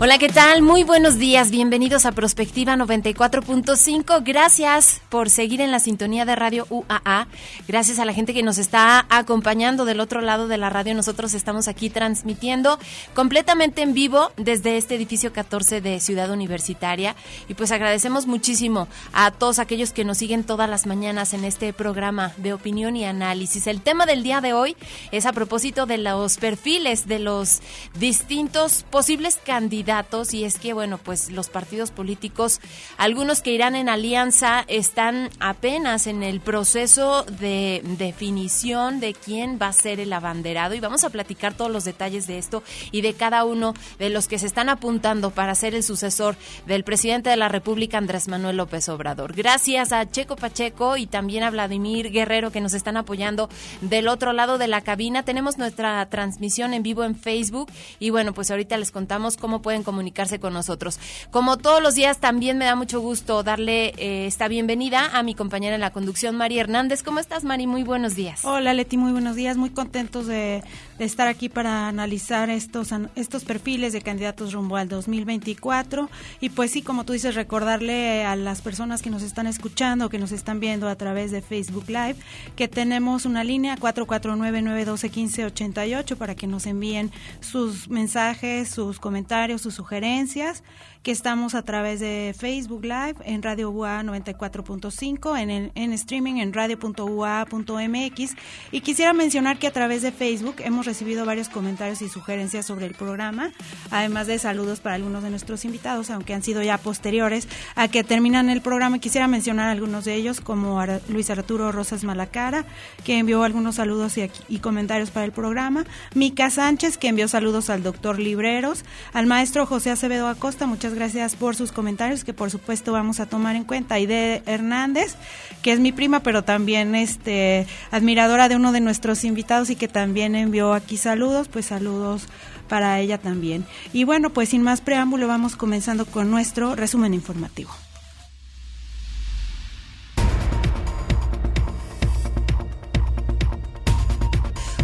Hola, ¿qué tal? Muy buenos días. Bienvenidos a Prospectiva 94.5. Gracias por seguir en la sintonía de Radio UAA. Gracias a la gente que nos está acompañando del otro lado de la radio. Nosotros estamos aquí transmitiendo completamente en vivo desde este edificio 14 de Ciudad Universitaria. Y pues agradecemos muchísimo a todos aquellos que nos siguen todas las mañanas en este programa de opinión y análisis. El tema del día de hoy es a propósito de los perfiles de los distintos posibles candidatos datos y es que, bueno, pues los partidos políticos, algunos que irán en alianza, están apenas en el proceso de definición de quién va a ser el abanderado y vamos a platicar todos los detalles de esto y de cada uno de los que se están apuntando para ser el sucesor del presidente de la República, Andrés Manuel López Obrador. Gracias a Checo Pacheco y también a Vladimir Guerrero que nos están apoyando del otro lado de la cabina. Tenemos nuestra transmisión en vivo en Facebook y bueno, pues ahorita les contamos cómo pueden comunicarse con nosotros. Como todos los días, también me da mucho gusto darle eh, esta bienvenida a mi compañera en la conducción, María Hernández. ¿Cómo estás, Mari? Muy buenos días. Hola, Leti, muy buenos días. Muy contentos de, estar aquí para analizar estos, estos perfiles de candidatos rumbo al 2024. Y pues sí, como tú dices, recordarle a las personas que nos están escuchando, que nos están viendo a través de Facebook Live, que tenemos una línea 449-912-1588 para que nos envíen sus mensajes, sus comentarios, sus sugerencias que estamos a través de Facebook Live, en Radio UA 94.5, en, en streaming en radio.ua.mx. Y quisiera mencionar que a través de Facebook hemos recibido varios comentarios y sugerencias sobre el programa, además de saludos para algunos de nuestros invitados, aunque han sido ya posteriores a que terminan el programa. Quisiera mencionar algunos de ellos, como Luis Arturo Rosas Malacara, que envió algunos saludos y, y comentarios para el programa, Mica Sánchez, que envió saludos al doctor Libreros, al maestro José Acevedo Acosta, muchas gracias por sus comentarios que por supuesto vamos a tomar en cuenta. Y de Hernández, que es mi prima, pero también este admiradora de uno de nuestros invitados y que también envió aquí saludos, pues saludos para ella también. Y bueno, pues sin más preámbulo vamos comenzando con nuestro resumen informativo.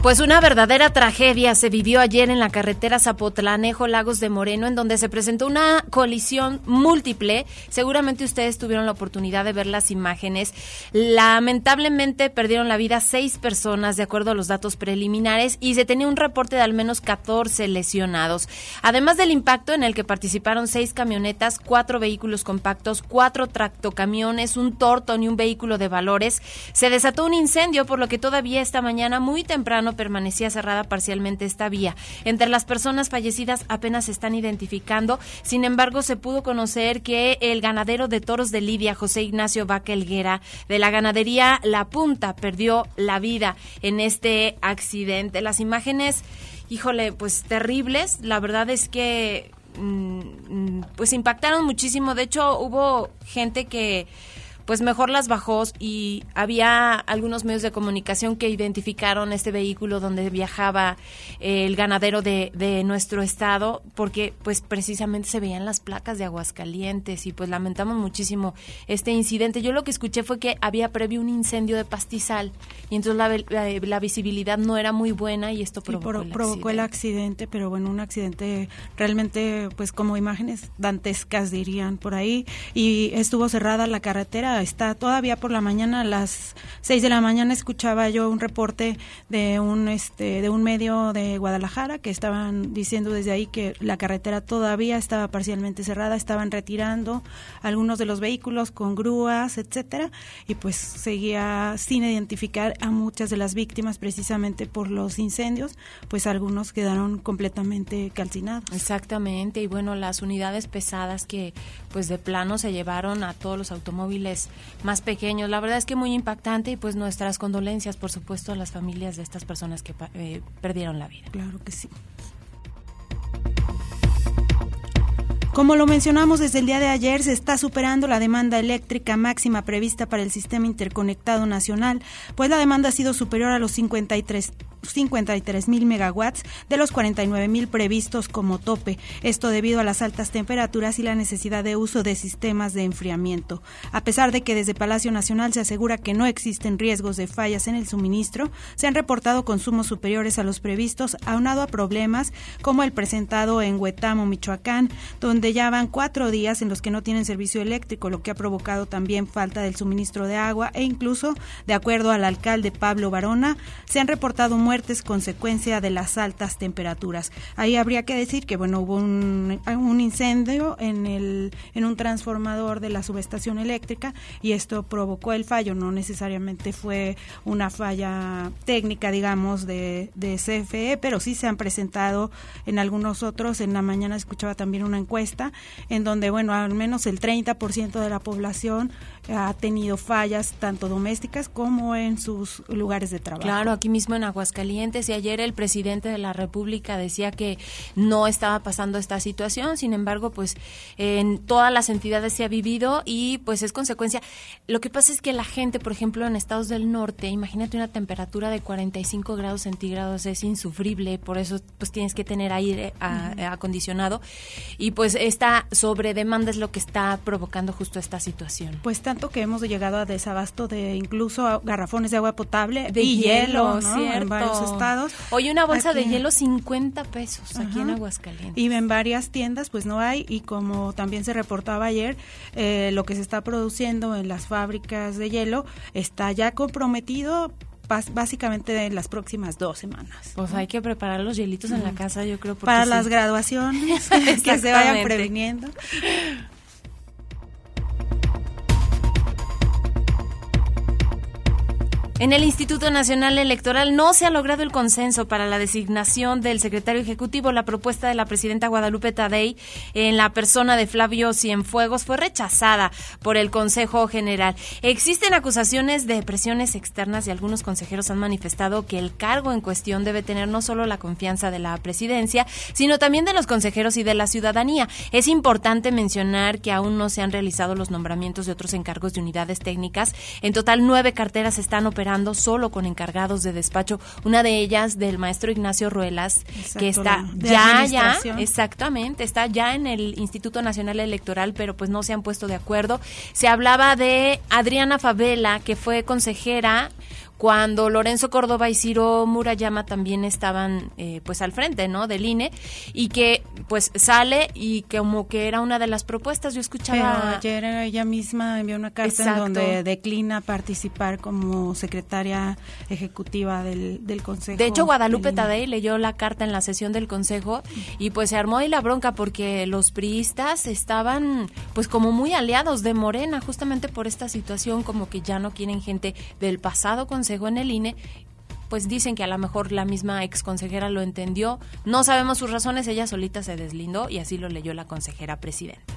Pues una verdadera tragedia se vivió ayer en la carretera Zapotlanejo Lagos de Moreno, en donde se presentó una colisión múltiple. Seguramente ustedes tuvieron la oportunidad de ver las imágenes. Lamentablemente perdieron la vida seis personas, de acuerdo a los datos preliminares, y se tenía un reporte de al menos 14 lesionados. Además del impacto en el que participaron seis camionetas, cuatro vehículos compactos, cuatro tractocamiones, un tortón y un vehículo de valores, se desató un incendio, por lo que todavía esta mañana muy temprano permanecía cerrada parcialmente esta vía. Entre las personas fallecidas apenas se están identificando, sin embargo se pudo conocer que el ganadero de toros de Lidia, José Ignacio Vaca de la ganadería La Punta, perdió la vida en este accidente. Las imágenes, híjole, pues terribles, la verdad es que mm, mm, pues impactaron muchísimo, de hecho hubo gente que pues mejor las bajó y había algunos medios de comunicación que identificaron este vehículo donde viajaba eh, el ganadero de, de, nuestro estado porque pues precisamente se veían las placas de Aguascalientes y pues lamentamos muchísimo este incidente. Yo lo que escuché fue que había previo un incendio de pastizal y entonces la, la, visibilidad no era muy buena y esto provocó, el, provocó accidente. el accidente, pero bueno, un accidente realmente pues como imágenes dantescas dirían por ahí y estuvo cerrada la carretera está todavía por la mañana a las 6 de la mañana escuchaba yo un reporte de un este de un medio de Guadalajara que estaban diciendo desde ahí que la carretera todavía estaba parcialmente cerrada, estaban retirando algunos de los vehículos con grúas, etcétera, y pues seguía sin identificar a muchas de las víctimas precisamente por los incendios, pues algunos quedaron completamente calcinados. Exactamente, y bueno, las unidades pesadas que pues de plano se llevaron a todos los automóviles más, pequeños. La verdad es que muy impactante y pues nuestras condolencias, por supuesto, a las familias de estas personas que eh, perdieron la vida. Claro que sí. Como lo mencionamos desde el día de ayer, se está superando la demanda eléctrica máxima prevista para el sistema interconectado nacional, pues la demanda ha sido superior a los 53 53 mil megawatts de los 49 mil previstos como tope. Esto debido a las altas temperaturas y la necesidad de uso de sistemas de enfriamiento. A pesar de que desde Palacio Nacional se asegura que no existen riesgos de fallas en el suministro, se han reportado consumos superiores a los previstos, aunado a problemas como el presentado en Huetamo, Michoacán, donde ya van cuatro días en los que no tienen servicio eléctrico, lo que ha provocado también falta del suministro de agua e incluso, de acuerdo al alcalde Pablo Barona, se han reportado muertes consecuencia de las altas temperaturas. Ahí habría que decir que bueno hubo un, un incendio en el en un transformador de la subestación eléctrica y esto provocó el fallo. No necesariamente fue una falla técnica, digamos, de, de CFE, pero sí se han presentado en algunos otros. En la mañana escuchaba también una encuesta en donde bueno al menos el 30% de la población ha tenido fallas tanto domésticas como en sus lugares de trabajo. Claro, aquí mismo en Aguascalientes y ayer el presidente de la República decía que no estaba pasando esta situación, sin embargo, pues en todas las entidades se ha vivido y pues es consecuencia. Lo que pasa es que la gente, por ejemplo, en estados del norte, imagínate una temperatura de 45 grados centígrados es insufrible, por eso pues tienes que tener aire acondicionado y pues esta sobredemanda es lo que está provocando justo esta situación. Pues tanto que hemos llegado a desabasto de incluso garrafones de agua potable de y hielo, en varios estados. Hoy una bolsa de hielo 50 pesos aquí en Aguascalientes. Y en varias tiendas pues no hay y como también se reportaba ayer, eh, lo que se está produciendo en las fábricas de hielo está ya comprometido básicamente en las próximas dos semanas. Pues hay que preparar los hielitos en la casa, yo creo. Para las graduaciones, que se vayan previniendo. En el Instituto Nacional Electoral no se ha logrado el consenso para la designación del secretario ejecutivo. La propuesta de la presidenta Guadalupe Tadei en la persona de Flavio Cienfuegos fue rechazada por el Consejo General. Existen acusaciones de presiones externas y algunos consejeros han manifestado que el cargo en cuestión debe tener no solo la confianza de la presidencia, sino también de los consejeros y de la ciudadanía. Es importante mencionar que aún no se han realizado los nombramientos de otros encargos de unidades técnicas. En total, nueve carteras están operando solo con encargados de despacho, una de ellas del maestro Ignacio Ruelas, que está ya, ya, exactamente, está ya en el Instituto Nacional Electoral, pero pues no se han puesto de acuerdo. Se hablaba de Adriana Favela, que fue consejera cuando Lorenzo Córdoba y Ciro Murayama también estaban eh, pues al frente no del INE y que pues sale y que como que era una de las propuestas. Yo escuchaba ayer ella misma envió una carta en donde declina participar como secretaria ejecutiva del, del consejo de hecho Guadalupe Tadei leyó la carta en la sesión del consejo y pues se armó ahí la bronca porque los priistas estaban pues como muy aliados de Morena justamente por esta situación como que ya no quieren gente del pasado consejo en el INE, pues dicen que a lo mejor la misma ex consejera lo entendió. No sabemos sus razones, ella solita se deslindó y así lo leyó la consejera presidenta.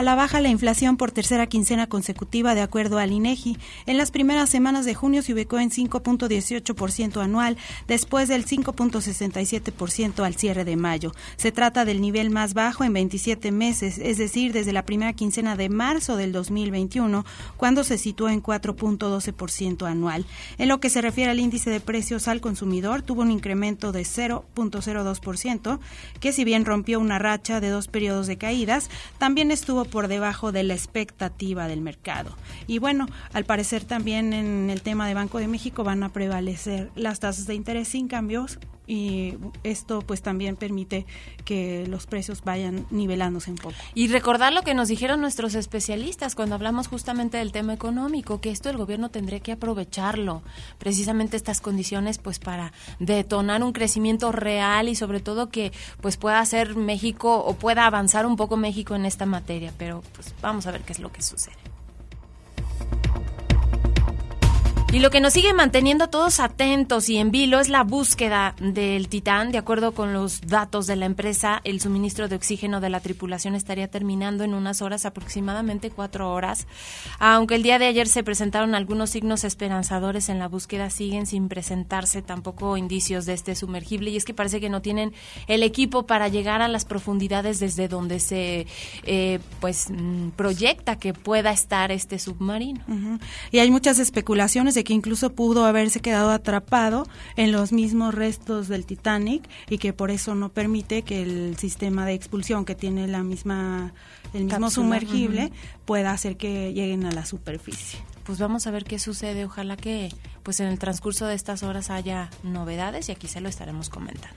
A la baja la inflación por tercera quincena consecutiva de acuerdo al INEGI. En las primeras semanas de junio se ubicó en 5.18% anual, después del 5.67% al cierre de mayo. Se trata del nivel más bajo en 27 meses, es decir, desde la primera quincena de marzo del 2021, cuando se situó en 4.12% anual. En lo que se refiere al índice de precios al consumidor, tuvo un incremento de 0.02%, que si bien rompió una racha de dos periodos de caídas, también estuvo por debajo de la expectativa del mercado. Y bueno, al parecer también en el tema de Banco de México van a prevalecer las tasas de interés sin cambios y esto pues también permite que los precios vayan nivelándose un poco. Y recordar lo que nos dijeron nuestros especialistas cuando hablamos justamente del tema económico, que esto el gobierno tendría que aprovecharlo, precisamente estas condiciones pues para detonar un crecimiento real y sobre todo que pues pueda hacer México o pueda avanzar un poco México en esta materia, pero pues vamos a ver qué es lo que sucede. Y lo que nos sigue manteniendo todos atentos y en vilo es la búsqueda del Titán. De acuerdo con los datos de la empresa, el suministro de oxígeno de la tripulación estaría terminando en unas horas, aproximadamente cuatro horas. Aunque el día de ayer se presentaron algunos signos esperanzadores en la búsqueda, siguen sin presentarse tampoco indicios de este sumergible. Y es que parece que no tienen el equipo para llegar a las profundidades desde donde se eh, pues mm, proyecta que pueda estar este submarino. Y hay muchas especulaciones que incluso pudo haberse quedado atrapado en los mismos restos del Titanic y que por eso no permite que el sistema de expulsión que tiene la misma el mismo sumergible pueda hacer que lleguen a la superficie. Pues vamos a ver qué sucede, ojalá que pues en el transcurso de estas horas haya novedades y aquí se lo estaremos comentando.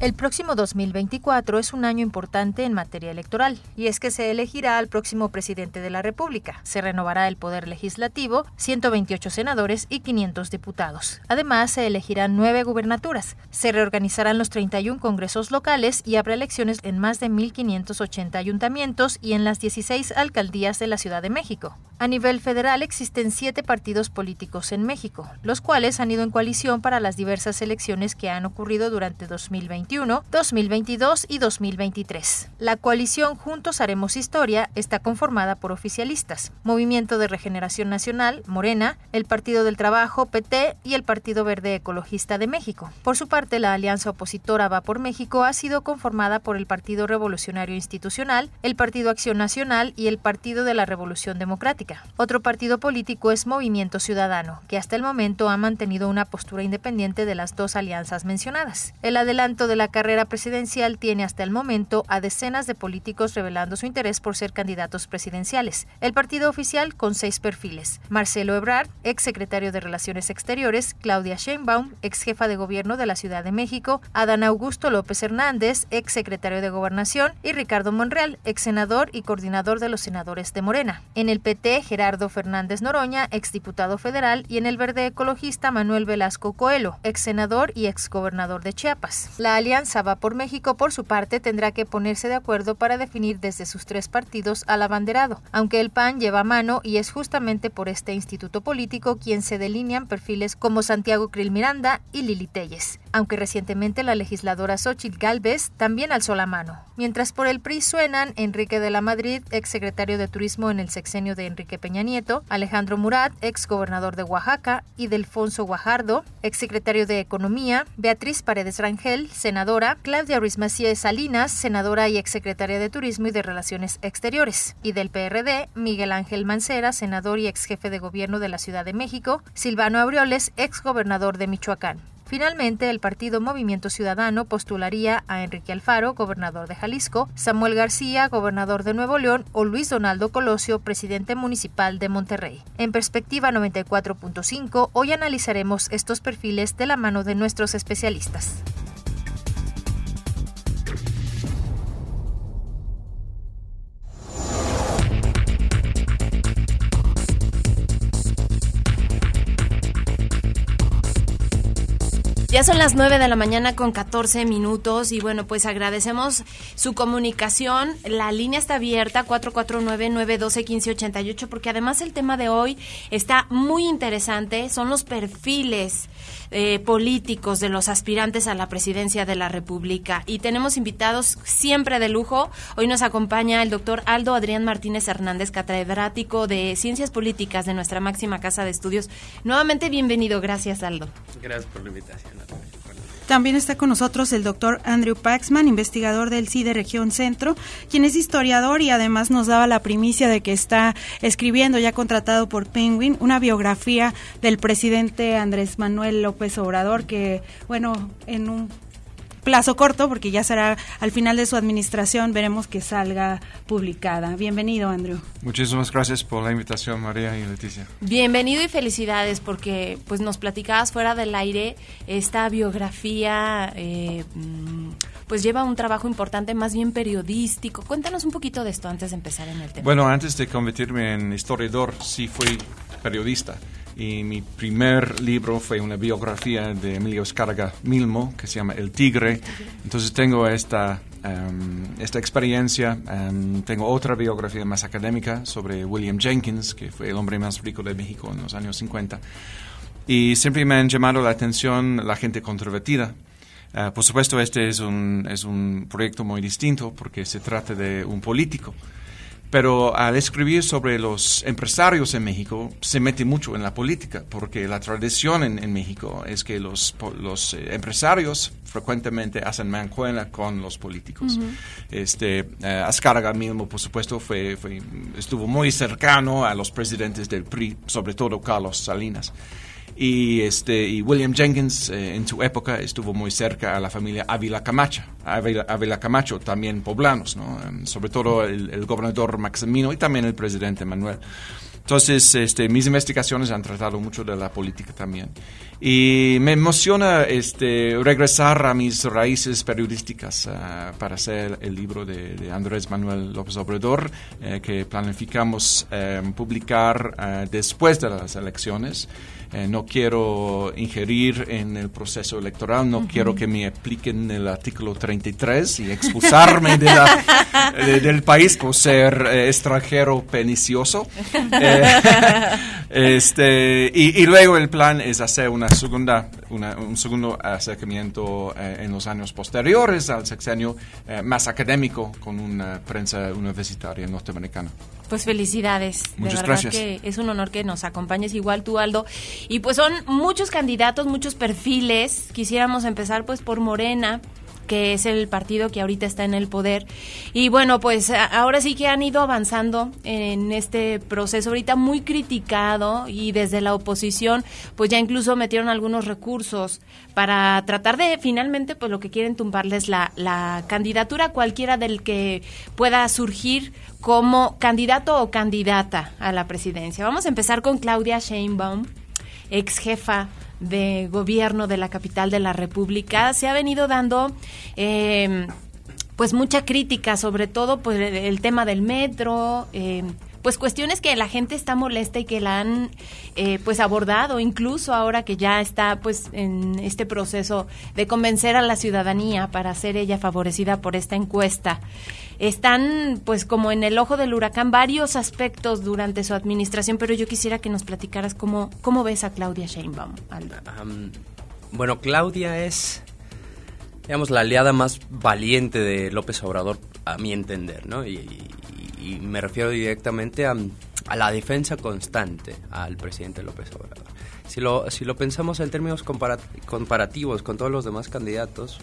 El próximo 2024 es un año importante en materia electoral, y es que se elegirá al próximo presidente de la República. Se renovará el poder legislativo, 128 senadores y 500 diputados. Además, se elegirán nueve gubernaturas. Se reorganizarán los 31 congresos locales y habrá elecciones en más de 1.580 ayuntamientos y en las 16 alcaldías de la Ciudad de México. A nivel federal existen siete partidos políticos en México, los cuales han ido en coalición para las diversas elecciones que han ocurrido durante 2021 2022 y 2023. La coalición Juntos Haremos Historia está conformada por oficialistas, Movimiento de Regeneración Nacional, Morena, el Partido del Trabajo, PT y el Partido Verde Ecologista de México. Por su parte, la alianza opositora Va por México ha sido conformada por el Partido Revolucionario Institucional, el Partido Acción Nacional y el Partido de la Revolución Democrática. Otro partido político es Movimiento Ciudadano, que hasta el momento ha mantenido una postura independiente de las dos alianzas mencionadas. El adelanto de la carrera presidencial tiene hasta el momento a decenas de políticos revelando su interés por ser candidatos presidenciales. El partido oficial con seis perfiles. Marcelo Ebrard, ex secretario de Relaciones Exteriores, Claudia Sheinbaum, ex jefa de gobierno de la Ciudad de México, Adán Augusto López Hernández, ex secretario de Gobernación, y Ricardo Monreal, ex senador y coordinador de los senadores de Morena. En el PT, Gerardo Fernández Noroña, ex diputado federal, y en el verde ecologista, Manuel Velasco Coelho, ex senador y ex gobernador de Chiapas. La Alianza Va por México, por su parte, tendrá que ponerse de acuerdo para definir desde sus tres partidos al abanderado, aunque el PAN lleva mano y es justamente por este instituto político quien se delinean perfiles como Santiago Krill Miranda y Lili Telles, aunque recientemente la legisladora Xochitl Galvez también alzó la mano. Mientras por el PRI suenan Enrique de la Madrid, ex secretario de Turismo en el sexenio de Enrique Peña Nieto, Alejandro Murat, ex gobernador de Oaxaca, y Delfonso Guajardo, ex secretario de Economía, Beatriz Paredes Rangel, senador Claudia Ruiz Macías Salinas, senadora y exsecretaria de Turismo y de Relaciones Exteriores, y del PRD, Miguel Ángel Mancera, senador y ex jefe de gobierno de la Ciudad de México, Silvano Aureoles, ex gobernador de Michoacán. Finalmente, el partido Movimiento Ciudadano postularía a Enrique Alfaro, gobernador de Jalisco, Samuel García, gobernador de Nuevo León, o Luis Donaldo Colosio, presidente municipal de Monterrey. En perspectiva 94.5, hoy analizaremos estos perfiles de la mano de nuestros especialistas. Ya son las 9 de la mañana con 14 minutos y bueno, pues agradecemos su comunicación. La línea está abierta 449-912-1588 porque además el tema de hoy está muy interesante. Son los perfiles eh, políticos de los aspirantes a la presidencia de la República. Y tenemos invitados siempre de lujo. Hoy nos acompaña el doctor Aldo Adrián Martínez Hernández, catedrático de Ciencias Políticas de nuestra máxima casa de estudios. Nuevamente bienvenido. Gracias, Aldo. Gracias por la invitación. También está con nosotros el doctor Andrew Paxman, investigador del CIDE Región Centro, quien es historiador y además nos daba la primicia de que está escribiendo, ya contratado por Penguin, una biografía del presidente Andrés Manuel López Obrador, que, bueno, en un plazo corto, porque ya será al final de su administración, veremos que salga publicada. Bienvenido, Andrew. Muchísimas gracias por la invitación, María y Leticia. Bienvenido y felicidades, porque pues nos platicabas fuera del aire esta biografía. Eh, mm, pues lleva un trabajo importante, más bien periodístico. Cuéntanos un poquito de esto antes de empezar en el tema. Bueno, antes de convertirme en historiador, sí fui periodista. Y mi primer libro fue una biografía de Emilio Escarga Milmo, que se llama El Tigre. Entonces tengo esta, em, esta experiencia. Em, tengo otra biografía más académica sobre William Jenkins, que fue el hombre más rico de México en los años 50. Y siempre me han llamado la atención la gente controvertida. Eh, por supuesto, este es un, es un proyecto muy distinto porque se trata de un político pero al escribir sobre los empresarios en México se mete mucho en la política, porque la tradición en, México es que los, los eh, empresarios frecuentemente hacen mancuela con los políticos. este, uh, Azcárraga mismo, por supuesto, fue, estuvo muy cercano a los presidentes del PRI, sobre todo Carlos Salinas. Y, este, y William Jenkins eh, en su época estuvo muy cerca a la familia Ávila Camacho, Ávila, Camacho también poblanos, ¿no? Sobre todo el, gobernador Maximino y también el presidente Manuel. Entonces, este, mis investigaciones han tratado mucho de la política también. Y me emociona este, regresar a mis raíces periodísticas ah, para hacer el libro de, Andrés Manuel López Obrador, eh, que planificamos em, publicar ah, después de las elecciones. Eh, no quiero ingerir en el proceso electoral, no quiero que me apliquen el artículo 33 y expulsarme del país por ser eh, extranjero pernicioso. Eh, este, y, luego el plan es hacer una segunda, un segundo acercamiento en los años posteriores al sexenio más académico con una prensa universitaria norteamericana. Pues felicidades. Muchas de verdad gracias. que es un honor que nos acompañes igual tú, Aldo. Y pues son muchos candidatos, muchos perfiles. Quisiéramos empezar pues por Morena que es el partido que ahorita está en el poder. Y bueno, pues ahora sí que han ido avanzando en este proceso, ahorita muy criticado y desde la oposición, pues ya incluso metieron algunos recursos para tratar de finalmente, pues lo que quieren tumbarles la, la candidatura cualquiera del que pueda surgir como candidato o candidata a la presidencia. Vamos a empezar con Claudia Sheinbaum, ex jefa de gobierno de la capital de la República. Se ha venido dando eh, pues mucha crítica, sobre todo pues el tema del metro. Eh, pues cuestiones que la gente está molesta y que la han eh, pues abordado incluso ahora que ya está pues en este proceso de convencer a la ciudadanía para ser ella favorecida por esta encuesta están pues como en el ojo del huracán varios aspectos durante su administración pero yo quisiera que nos platicaras cómo cómo ves a Claudia Sheinbaum bueno Claudia es digamos la aliada más valiente de López Obrador a mi entender no y y me refiero directamente a, la defensa constante al presidente López Obrador. Si lo, si lo pensamos en términos comparativos con todos los demás candidatos,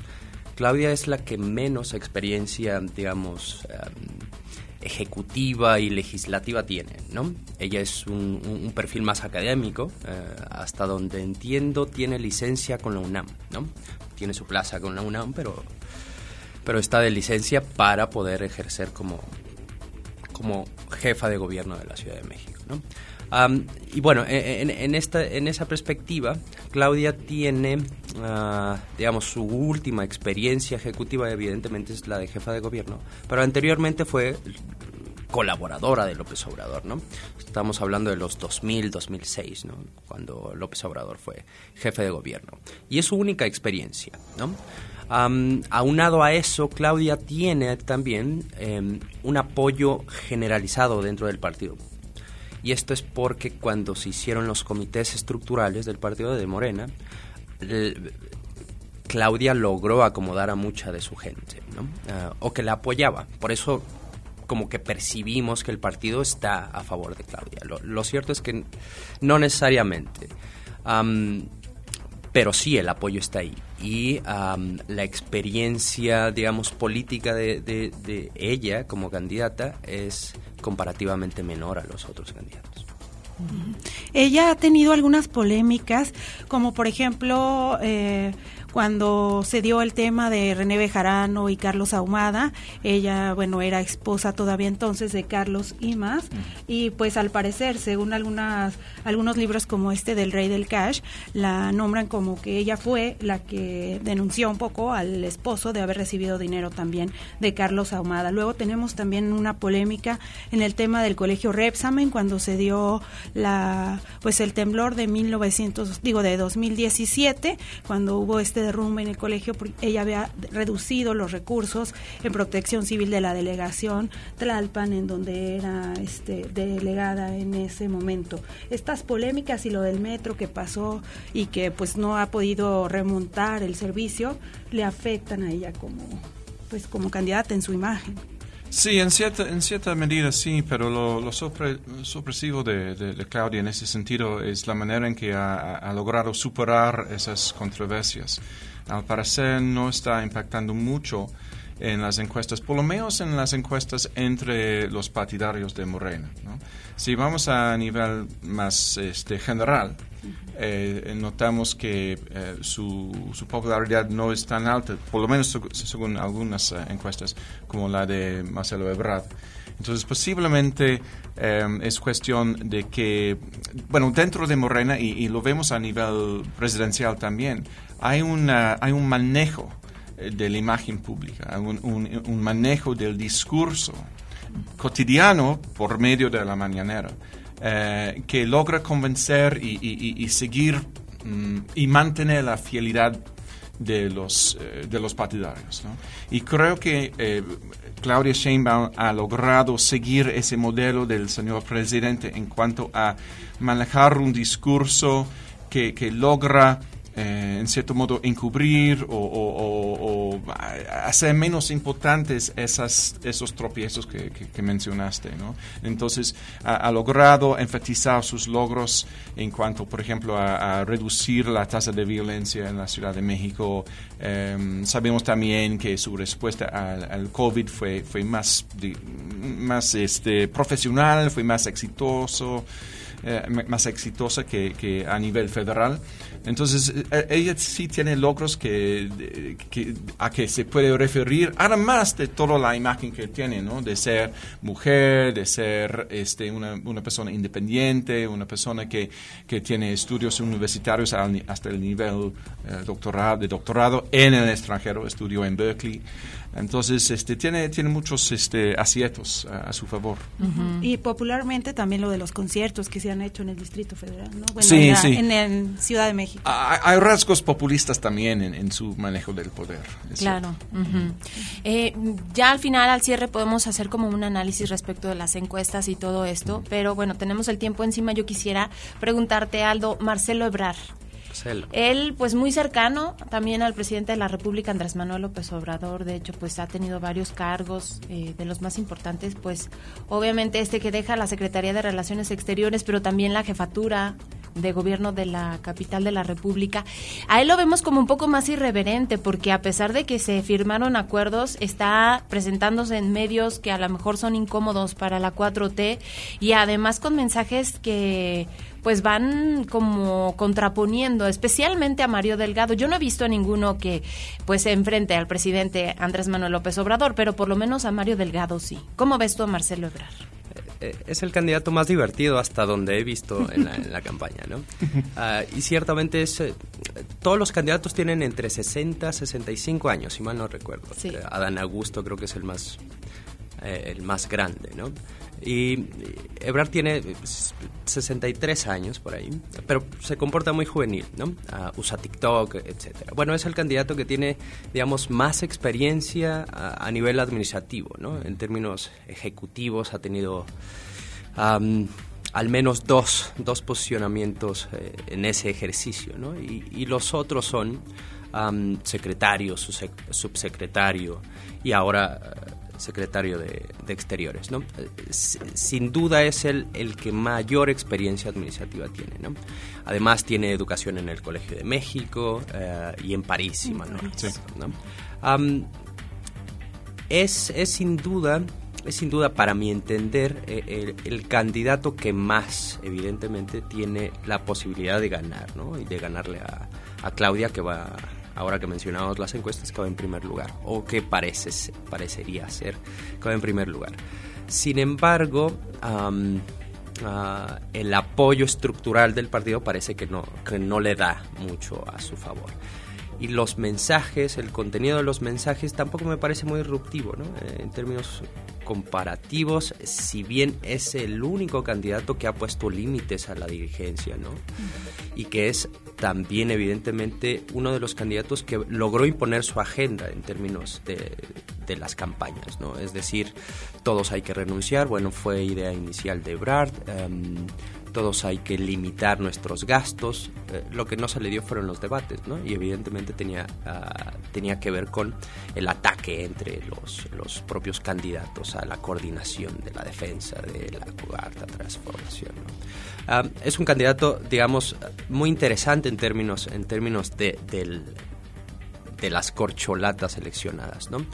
Claudia es la que menos experiencia, digamos, em, ejecutiva y legislativa tiene, ¿no? Ella es un, perfil más académico, eh, hasta donde entiendo tiene licencia con la UNAM, ¿no? Tiene su plaza con la UNAM, pero, pero está de licencia para poder ejercer como, como jefa de gobierno de la Ciudad de México. Y bueno, en, esta, en esa perspectiva, Claudia tiene, ah, digamos, su última experiencia ejecutiva, evidentemente es la de jefa de gobierno, pero anteriormente fue colaboradora de López Obrador, ¿no? Estamos hablando de los 2000, 2006, ¿no? Cuando López Obrador fue jefe de gobierno. Y es su única experiencia, ¿no? aunado a eso, Claudia tiene también em, un apoyo generalizado dentro del partido. Y esto es porque cuando se hicieron los comités estructurales del partido de Morena, Claudia logró acomodar a mucha de su gente, ¿no? Ah, o que la apoyaba. Por eso como que percibimos que el partido está a favor de Claudia. Lo, cierto es que no necesariamente pero sí el apoyo está ahí. Y la experiencia, digamos, política de, ella como candidata es comparativamente menor a los otros candidatos. Ella ha tenido algunas polémicas, como por ejemplo eh, cuando se dio el tema de René Bejarano y Carlos Ahumada. Ella, bueno, era esposa todavía entonces de Carlos Imas y pues al parecer, según algunas algunos libros como este del Rey del Cash, la nombran como que ella fue la que denunció un poco al esposo de haber recibido dinero también de Carlos Ahumada. Luego tenemos también una polémica en el tema del colegio Repsamen cuando se dio la pues el temblor de 1900 digo de 2017 cuando hubo este derrumbe en el colegio ella había reducido los recursos en protección civil de la delegación Tlalpan en donde era este delegada en ese momento. Estas polémicas y lo del metro que pasó y que pues no ha podido remontar el servicio le afectan a ella como pues como candidata en su imagen Sí, en cierta, en cierta medida sí, pero lo, lo sorpresivo de, Claudia en ese sentido es la manera en que ha, logrado superar esas controversias. Al parecer no está impactando mucho en las encuestas, por lo menos en las encuestas entre los partidarios de Morena. Si vamos a nivel más este, general, eh, notamos que eh, su, su, popularidad no es tan alta, por lo menos según algunas eh, encuestas, como la de Marcelo Ebrard. Entonces, posiblemente es cuestión de que, bueno, dentro de Morena, y, lo vemos a nivel presidencial también, hay, una, hay un manejo de la imagen pública, un, un manejo del discurso cotidiano por medio de la mañanera. Eh, que logra convencer y, seguir mm, y mantener la fidelidad de los, eh, de los partidarios. Y creo que eh, Claudia Sheinbaum ha logrado seguir ese modelo del señor presidente en cuanto a manejar un discurso que, que logra eh, en cierto modo encubrir o, hacer menos importantes esas, esos tropiezos que, mencionaste. ¿no? Entonces, ha, logrado enfatizar sus logros en cuanto, por ejemplo, a, reducir la tasa de violencia en la Ciudad de México. Em, sabemos también que su respuesta al, COVID fue, fue más, más este, profesional, fue más exitoso. Eh, más exitosa que, que, a nivel federal. Entonces, eh, ella sí tiene logros que, a que se puede referir, además de toda la imagen que tiene, ¿no? De ser mujer, de ser este, una, una persona independiente, una persona que, que tiene estudios universitarios hasta el nivel eh, doctorado, de doctorado en el extranjero, estudió en Berkeley. Entonces, este, tiene, tiene muchos este, aciertos a, su favor. Y popularmente también lo de los conciertos que se han hecho en el Distrito Federal, ¿no? Bueno, sí, en, sí. en, Ciudad de México. Ah, hay, rasgos populistas también en, su manejo del poder. Claro. Eh, ya al final, al cierre, podemos hacer como un análisis respecto de las encuestas y todo esto, pero bueno, tenemos el tiempo encima. Yo quisiera preguntarte, Aldo, Marcelo Ebrar, él, pues muy cercano también al presidente de la República, Andrés Manuel López Obrador, de hecho, pues ha tenido varios cargos, eh, de los más importantes, pues obviamente este que deja la Secretaría de Relaciones Exteriores, pero también la jefatura de gobierno de la capital de la República. A él lo vemos como un poco más irreverente, porque a pesar de que se firmaron acuerdos, está presentándose en medios que a lo mejor son incómodos para la 4T y además con mensajes que pues van como contraponiendo, especialmente a Mario Delgado. Yo no he visto a ninguno que pues se enfrente al presidente Andrés Manuel López Obrador, pero por lo menos a Mario Delgado sí. ¿Cómo ves tú a Marcelo Ebrard? Eh, es el candidato más divertido hasta donde he visto en la, campaña, ¿no? Ah, y ciertamente es, eh, todos los candidatos tienen entre 60 y 65 años, si mal no recuerdo. Adán Augusto creo que es el más, eh, el más grande, ¿no? Y Ebrard tiene 63 años por ahí, pero se comporta muy juvenil, ¿no? Ah, usa TikTok, etcétera. Bueno, es el candidato que tiene, digamos, más experiencia a, nivel administrativo, ¿no? En términos ejecutivos ha tenido al menos dos, dos posicionamientos eh, en ese ejercicio, ¿no? Y, los otros son secretario, subsecretario y ahora secretario de, Exteriores. ¿no? Sin duda es el, el que mayor experiencia administrativa tiene. ¿no? Además tiene educación en el Colegio de México eh, y en París, si mal no es, es sin duda es sin duda, para mi entender, eh, el, candidato que más, evidentemente, tiene la posibilidad de ganar, ¿no? Y de ganarle a, a Claudia, que va ahora que mencionamos las encuestas, que en primer lugar, o que parece, parecería ser que en primer lugar. Sin embargo, ah, el apoyo estructural del partido parece que no, que no le da mucho a su favor y los mensajes, el contenido de los mensajes tampoco me parece muy disruptivo, ¿no? Eh, en términos comparativos, si bien es el único candidato que ha puesto límites a la dirigencia, ¿no? Y que es también evidentemente uno de los candidatos que logró imponer su agenda en términos de, las campañas, ¿no? Es decir, todos hay que renunciar, bueno, fue idea inicial de Brad, em, todos hay que limitar nuestros gastos. Eh, lo que no se le dio fueron los debates, ¿no? Y evidentemente tenía, ah, tenía que ver con el ataque entre los, los propios candidatos a la coordinación de la defensa de la cuarta transformación. Ah, es un candidato, digamos, muy interesante en términos, en términos de, de las corcholatas seleccionadas, ¿no?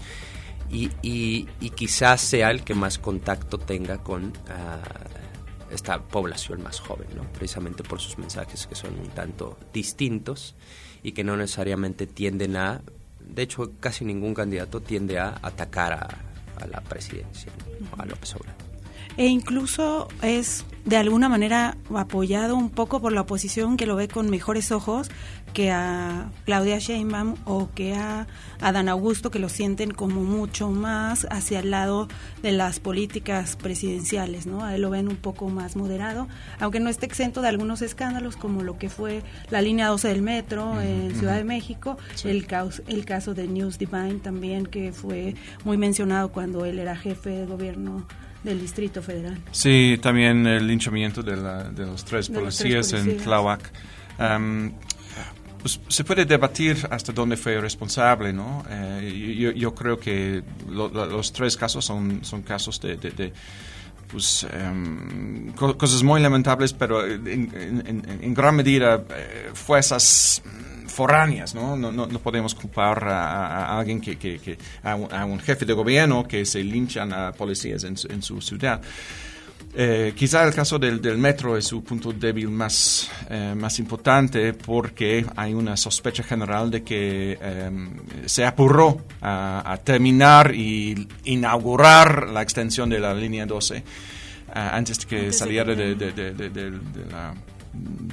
Y, y, quizás sea el que más contacto tenga con ah, esta población más joven, ¿no? precisamente por sus mensajes que son un tanto distintos y que no necesariamente tienden a, de hecho casi ningún candidato tiende a atacar a, la presidencia, a López Obrador. E incluso es de alguna manera apoyado un poco por la oposición que lo ve con mejores ojos que a Claudia Sheinbaum o que a Adán Augusto que lo sienten como mucho más hacia el lado de las políticas presidenciales, ¿no? A él lo ven un poco más moderado, aunque no esté exento de algunos escándalos como lo que fue la línea 12 del metro en Ciudad de México, el, caos, el caso de News Divine también que fue muy mencionado cuando él era jefe de gobierno del Distrito Federal. Sí, también el linchamiento de, los tres policías en Tláhuac. pues se puede debatir hasta dónde fue responsable, ¿no? Eh, yo, creo que los tres casos son, son casos de, pues, em, cosas muy lamentables, pero en, gran medida eh, fue esas foráneas, ¿no? No, no, podemos culpar a, alguien que, que, a, un, jefe de gobierno que se linchan a policías en, en su ciudad. Eh, quizá el caso del, del, metro es su punto débil más, eh, más importante porque hay una sospecha general de que em, se apuró a, terminar y inaugurar la extensión de la línea 12 eh, antes de que saliera de, de la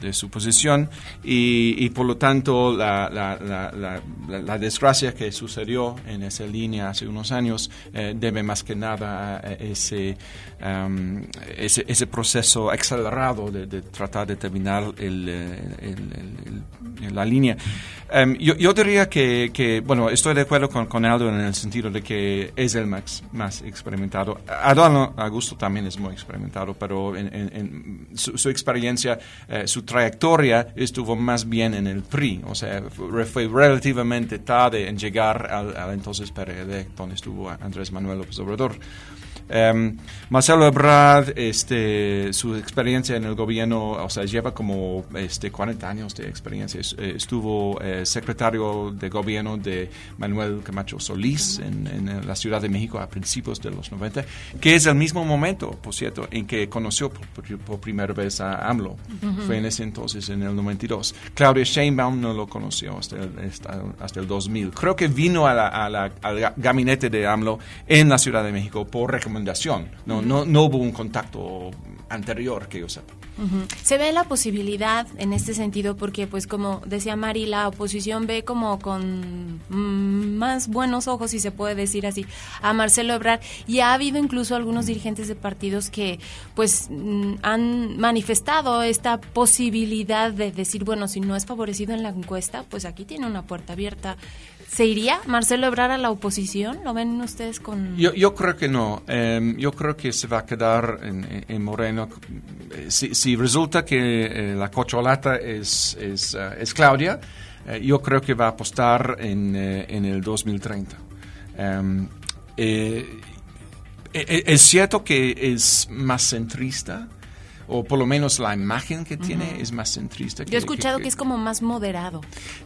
de su posición y, por lo tanto la, la, desgracia que sucedió en esa línea hace unos años eh, debe más que nada a ese, um, ese, ese, proceso acelerado de, tratar de terminar la línea. Um, yo, yo, diría que, que, bueno, estoy de acuerdo con, con, Aldo en el sentido de que es el más, más experimentado. Adolfo Augusto también es muy experimentado, pero en, su, experiencia eh, su trayectoria estuvo más bien en el PRI, o sea, fue relativamente tarde en llegar al, entonces PRD, donde estuvo Andrés Manuel López Obrador. Um, Marcelo Ebrard, este, su experiencia en el gobierno, o sea, lleva como este, 40 años de experiencia. Eh, estuvo eh, secretario de gobierno de Manuel Camacho Solís en, en, la Ciudad de México a principios de los 90, que es el mismo momento, por cierto, en que conoció por, primera vez a AMLO. Fue en ese entonces, en el 92. Claudia Sheinbaum no lo conoció hasta el, hasta el 2000. Creo que vino a la, al gabinete de AMLO en la Ciudad de México por recomendación no, no, no hubo un contacto anterior que yo sepa. Se ve la posibilidad en este sentido porque, pues como decía Mari, la oposición ve como con mm, más buenos ojos, si se puede decir así, a Marcelo Ebrard. Y ha habido incluso algunos dirigentes de partidos que, pues, mm, han manifestado esta posibilidad de decir, bueno, si no es favorecido en la encuesta, pues aquí tiene una puerta abierta ¿Se iría Marcelo Ebrard a la oposición? ¿Lo ven ustedes con...? Yo, yo creo que no. Em, yo creo que se va a quedar en, Moreno. Eh, si, resulta que eh, la cocholata es, es, eh, es Claudia, yo creo que va a apostar en, en el 2030. Em, es cierto que es más centrista, o por lo menos la imagen que tiene es más centrista. Yo he escuchado que, es como más moderado.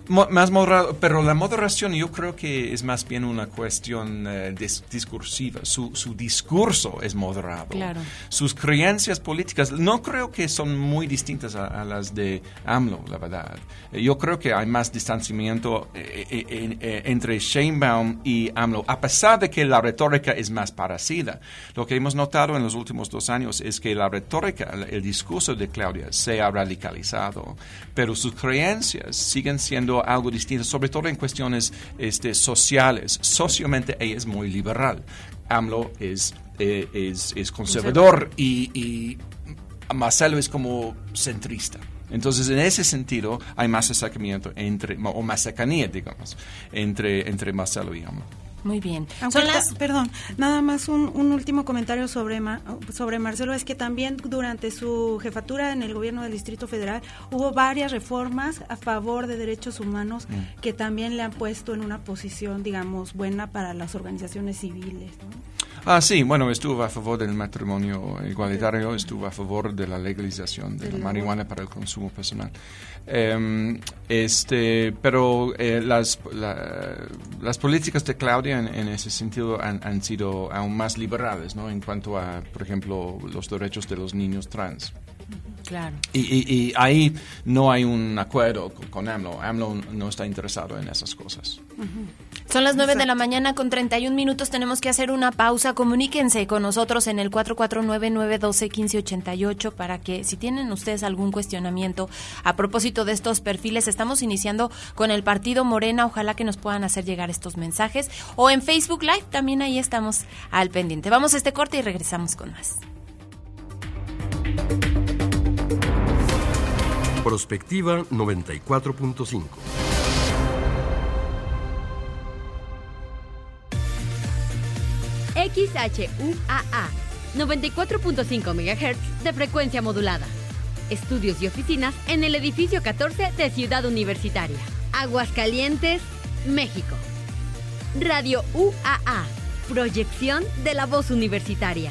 más moderado, pero la moderación yo creo que es más bien una cuestión eh, discursiva. Su, su, discurso es moderado. Claro. Sus creencias políticas no creo que son muy distintas a, las de AMLO, la verdad. Eh, yo creo que hay más distanciamiento eh, entre Sheinbaum y AMLO, a pesar de que la retórica es más parecida. Lo que hemos notado en los últimos dos años es que la retórica, el discurso de Claudia se ha radicalizado, pero sus creencias siguen siendo algo distinto, sobre todo en cuestiones este, sociales. Socialmente ella es muy liberal. AMLO es, eh, es, conservador y, y Marcelo es como centrista. Entonces, en ese sentido, hay más acercamiento entre, o más cercanía, digamos, entre, entre Marcelo y AMLO. Muy bien. Son las... Perdón, nada más un, último comentario sobre, sobre Marcelo. Es que también durante su jefatura en el gobierno del Distrito Federal hubo varias reformas a favor de derechos humanos mm. que también le han puesto en una posición, digamos, buena para las organizaciones civiles. Ah, sí, bueno, estuvo a favor del matrimonio igualitario, estuvo a favor de la legalización de la marihuana para el consumo personal. Em, este, pero eh, las, las políticas de Claudia en, ese sentido han, han, sido aún más liberales, ¿no? En cuanto a, por ejemplo, los derechos de los niños trans. Claro. Y, ahí no hay un acuerdo con, AMLO. AMLO no está interesado en esas cosas. Son las 9 de la mañana con 31 minutos. Tenemos que hacer una pausa. Comuníquense con nosotros en el 449-912-1588 para que si tienen ustedes algún cuestionamiento a propósito de estos perfiles, estamos iniciando con el partido Morena. Ojalá que nos puedan hacer llegar estos mensajes. O en Facebook Live, también ahí estamos al pendiente. Vamos a este corte y regresamos con más. Prospectiva 94.5. XHUAA 94.5 MHz de frecuencia modulada. Estudios y oficinas en el edificio 14 de Ciudad Universitaria. Aguascalientes, México. Radio UAA. Proyección de la voz universitaria.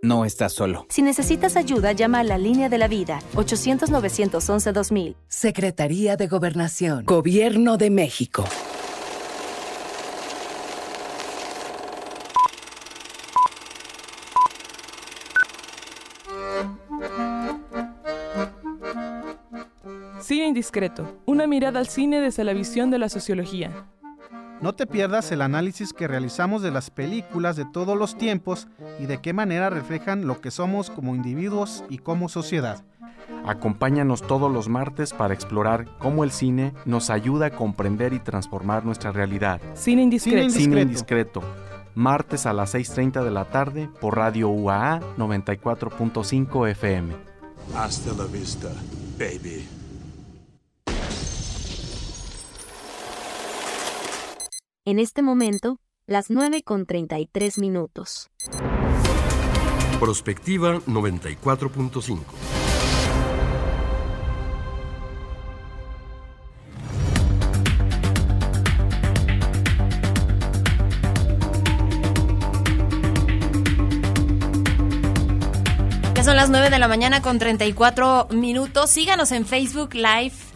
No estás solo. Si necesitas ayuda, llama a la línea de la vida, 800-911-2000. Secretaría de Gobernación, Gobierno de México. Cine Indiscreto, una mirada al cine desde la visión de la sociología. No te pierdas el análisis que realizamos de las películas de todos los tiempos y de qué manera reflejan lo que somos como individuos y como sociedad. Acompáñanos todos los martes para explorar cómo el cine nos ayuda a comprender y transformar nuestra realidad. Cine indiscreto. Cine indiscreto. Martes a las 6.30 de la tarde por Radio UAA 94.5 FM. Hasta la vista, baby. En este momento, las 9 con 33 minutos. Prospectiva 94.5. Ya son las 9 de la mañana con 34 minutos. Síganos en Facebook Live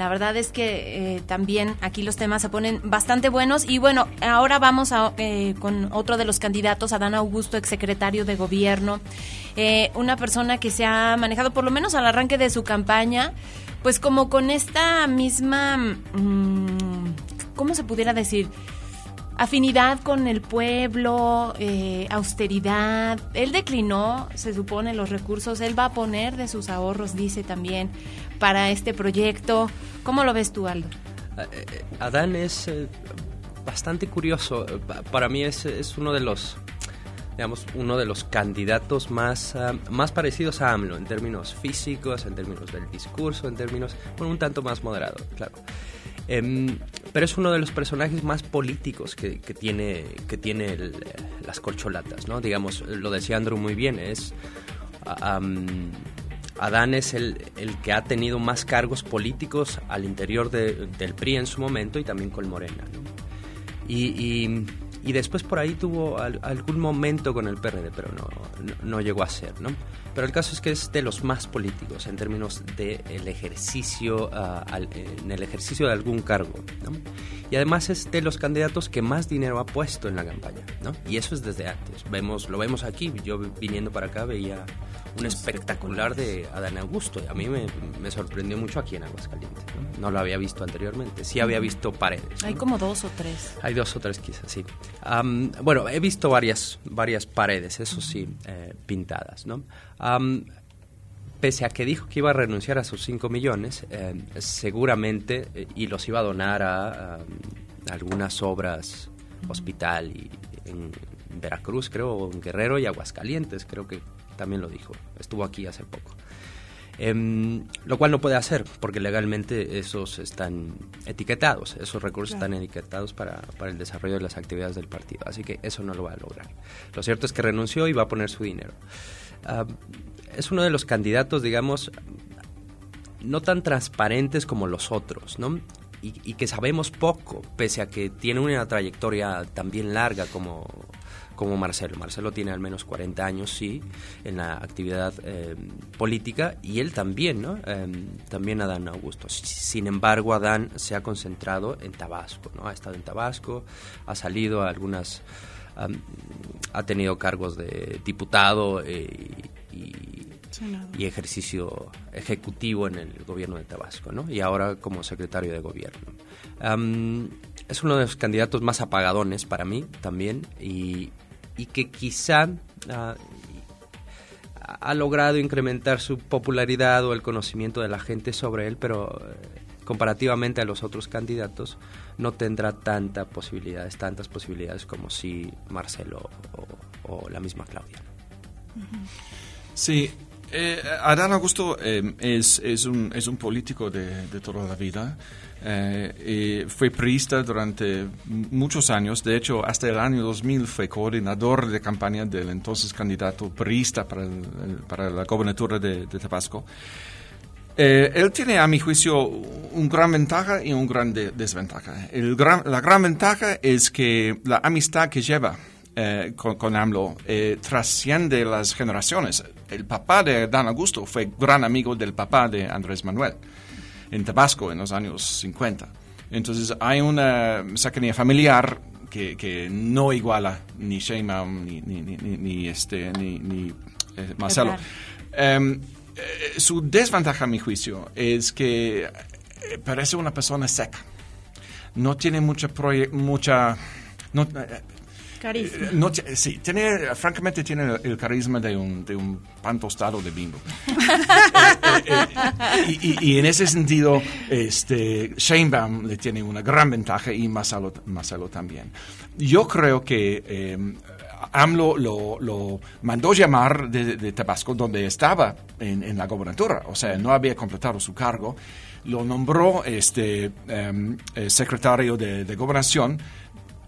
la verdad es que eh, también aquí los temas se ponen bastante buenos. Y bueno, ahora vamos a, eh, con otro de los candidatos, Adán Augusto, exsecretario de Gobierno. Eh, una persona que se ha manejado, por lo menos al arranque de su campaña, pues como con esta misma... Mm, ¿Cómo se pudiera decir? Afinidad con el pueblo, eh, austeridad. Él declinó, se supone, los recursos. Él va a poner de sus ahorros, dice también, para este proyecto. ¿Cómo lo ves tú, Aldo? Eh, eh, Adán es bastante curioso. Para mí es, es uno de los digamos, uno de los candidatos más, ah, más parecidos a AMLO en términos físicos, en términos del discurso, en términos, bueno, un tanto más moderado, claro. Em, pero es uno de los personajes más políticos que, tiene, que tiene las corcholatas, ¿no? Digamos, lo decía Andrew muy bien, es... Adán es el, el, que ha tenido más cargos políticos al interior del PRI en su momento y también con Morena. ¿no? y, y después por ahí tuvo algún momento con el PRD, pero no, no, llegó a ser, ¿no? Pero el caso es que es de los más políticos en términos del el ejercicio, ah, en el ejercicio de algún cargo, ¿no? Y además es de los candidatos que más dinero ha puesto en la campaña, ¿no? Y eso es desde antes. Vemos, lo vemos aquí, yo viniendo para acá veía un espectacular de Adán Augusto. A mí me, sorprendió mucho aquí en Aguascalientes. ¿no? ¿no? lo había visto anteriormente. Sí había visto paredes. Hay como dos o tres. Hay dos o tres quizás, sí. bueno, he visto varias, varias paredes, eso sí, eh, pintadas. ¿no? Pese a que dijo que iba a renunciar a sus 5 millones, eh, seguramente, eh, y los iba a donar a, algunas obras, hospital y en Veracruz, creo, en Guerrero y Aguascalientes, creo que también lo dijo, estuvo aquí hace poco. Em, lo cual no puede hacer porque legalmente esos están etiquetados, esos recursos están etiquetados para, para, el desarrollo de las actividades del partido, así que eso no lo va a lograr. Lo cierto es que renunció y va a poner su dinero. Ah, es uno de los candidatos, digamos, no tan transparentes como los otros, ¿no? Y, que sabemos poco, pese a que tiene una trayectoria también larga como, como Marcelo. Marcelo tiene al menos 40 años, sí, en la actividad eh, política y él también, ¿no? Em, también Adán Augusto. Sin embargo, Adán se ha concentrado en Tabasco, ¿no? Ha estado en Tabasco, ha salido a algunas... ha tenido cargos de diputado eh, y, y ejercicio ejecutivo en el gobierno de Tabasco, ¿no? Y ahora como secretario de gobierno. es uno de los candidatos más apagadones para mí también y, y que quizá ah, ha logrado incrementar su popularidad o el conocimiento de la gente sobre él, pero eh, comparativamente a los otros candidatos no tendrá tantas posibilidades, tantas posibilidades como si Marcelo o, la misma Claudia. Sí, eh, Adán Augusto eh, es, es, un, es un político de, de toda la vida. Eh, fue priista durante muchos años, de hecho hasta el año 2000 fue coordinador de campaña del entonces candidato priista para, para la gobernatura de, Tabasco. Eh, él tiene, a mi juicio, un gran ventaja y un gran desventaja. El la gran ventaja es que la amistad que lleva eh, con, con, AMLO trasciende las generaciones. El papá de Dan Augusto fue gran amigo del papá de Andrés Manuel en Tabasco en los años 50. Entonces hay una cercanía familiar que, que no iguala ni Sheinbaum ni, ni, ni, ni, este, ni, eh, Marcelo. Eh, su desventaja, a mi juicio, es que eh, parece una persona seca. No tiene mucha... mucha no, Carisma. Eh, no, sí, tiene, francamente tiene el, carisma de un, de un pan tostado de bimbo. Eh, eh, y, en ese sentido, este, Sheinbaum le tiene una gran ventaja y Marcelo, Marcelo también. Yo creo que AMLO lo, mandó llamar de, Tabasco, donde estaba en, la gobernatura, o sea, no había completado su cargo, lo nombró este, em, secretario de, gobernación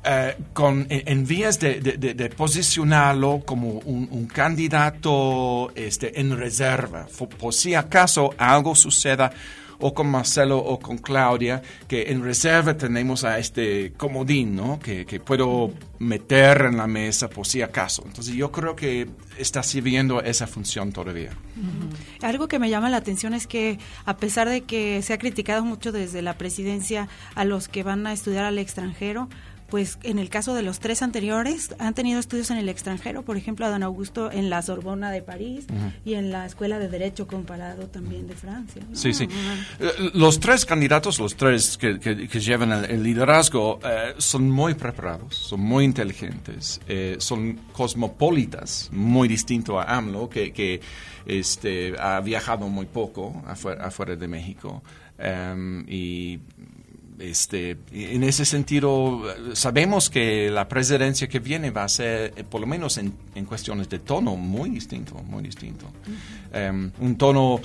eh, con, en, vías de, posicionarlo como un, candidato este, en reserva, por, si acaso algo suceda o con Marcelo o con Claudia, que en reserva tenemos a este comodín, ¿no? Que, puedo meter en la mesa por si acaso. Entonces yo creo que está sirviendo esa función todavía. Algo que me llama la atención es que a pesar de que se ha criticado mucho desde la presidencia a los que van a estudiar al extranjero, pues en el caso de los tres anteriores, han tenido estudios en el extranjero, por ejemplo, a don Augusto en la Sorbona de París y en la Escuela de Derecho Comparado también de Francia. Sí, sí. Eh, los tres candidatos, los tres que, que, llevan el, liderazgo, eh, son muy preparados, son muy inteligentes, eh, son cosmopolitas, muy distinto a AMLO, que, que este, ha viajado muy poco afuera, afuera de México. Em, y este, en ese sentido, sabemos que la presidencia que viene va a ser, eh, por lo menos en, cuestiones de tono, muy distinto, muy distinto. Em, un tono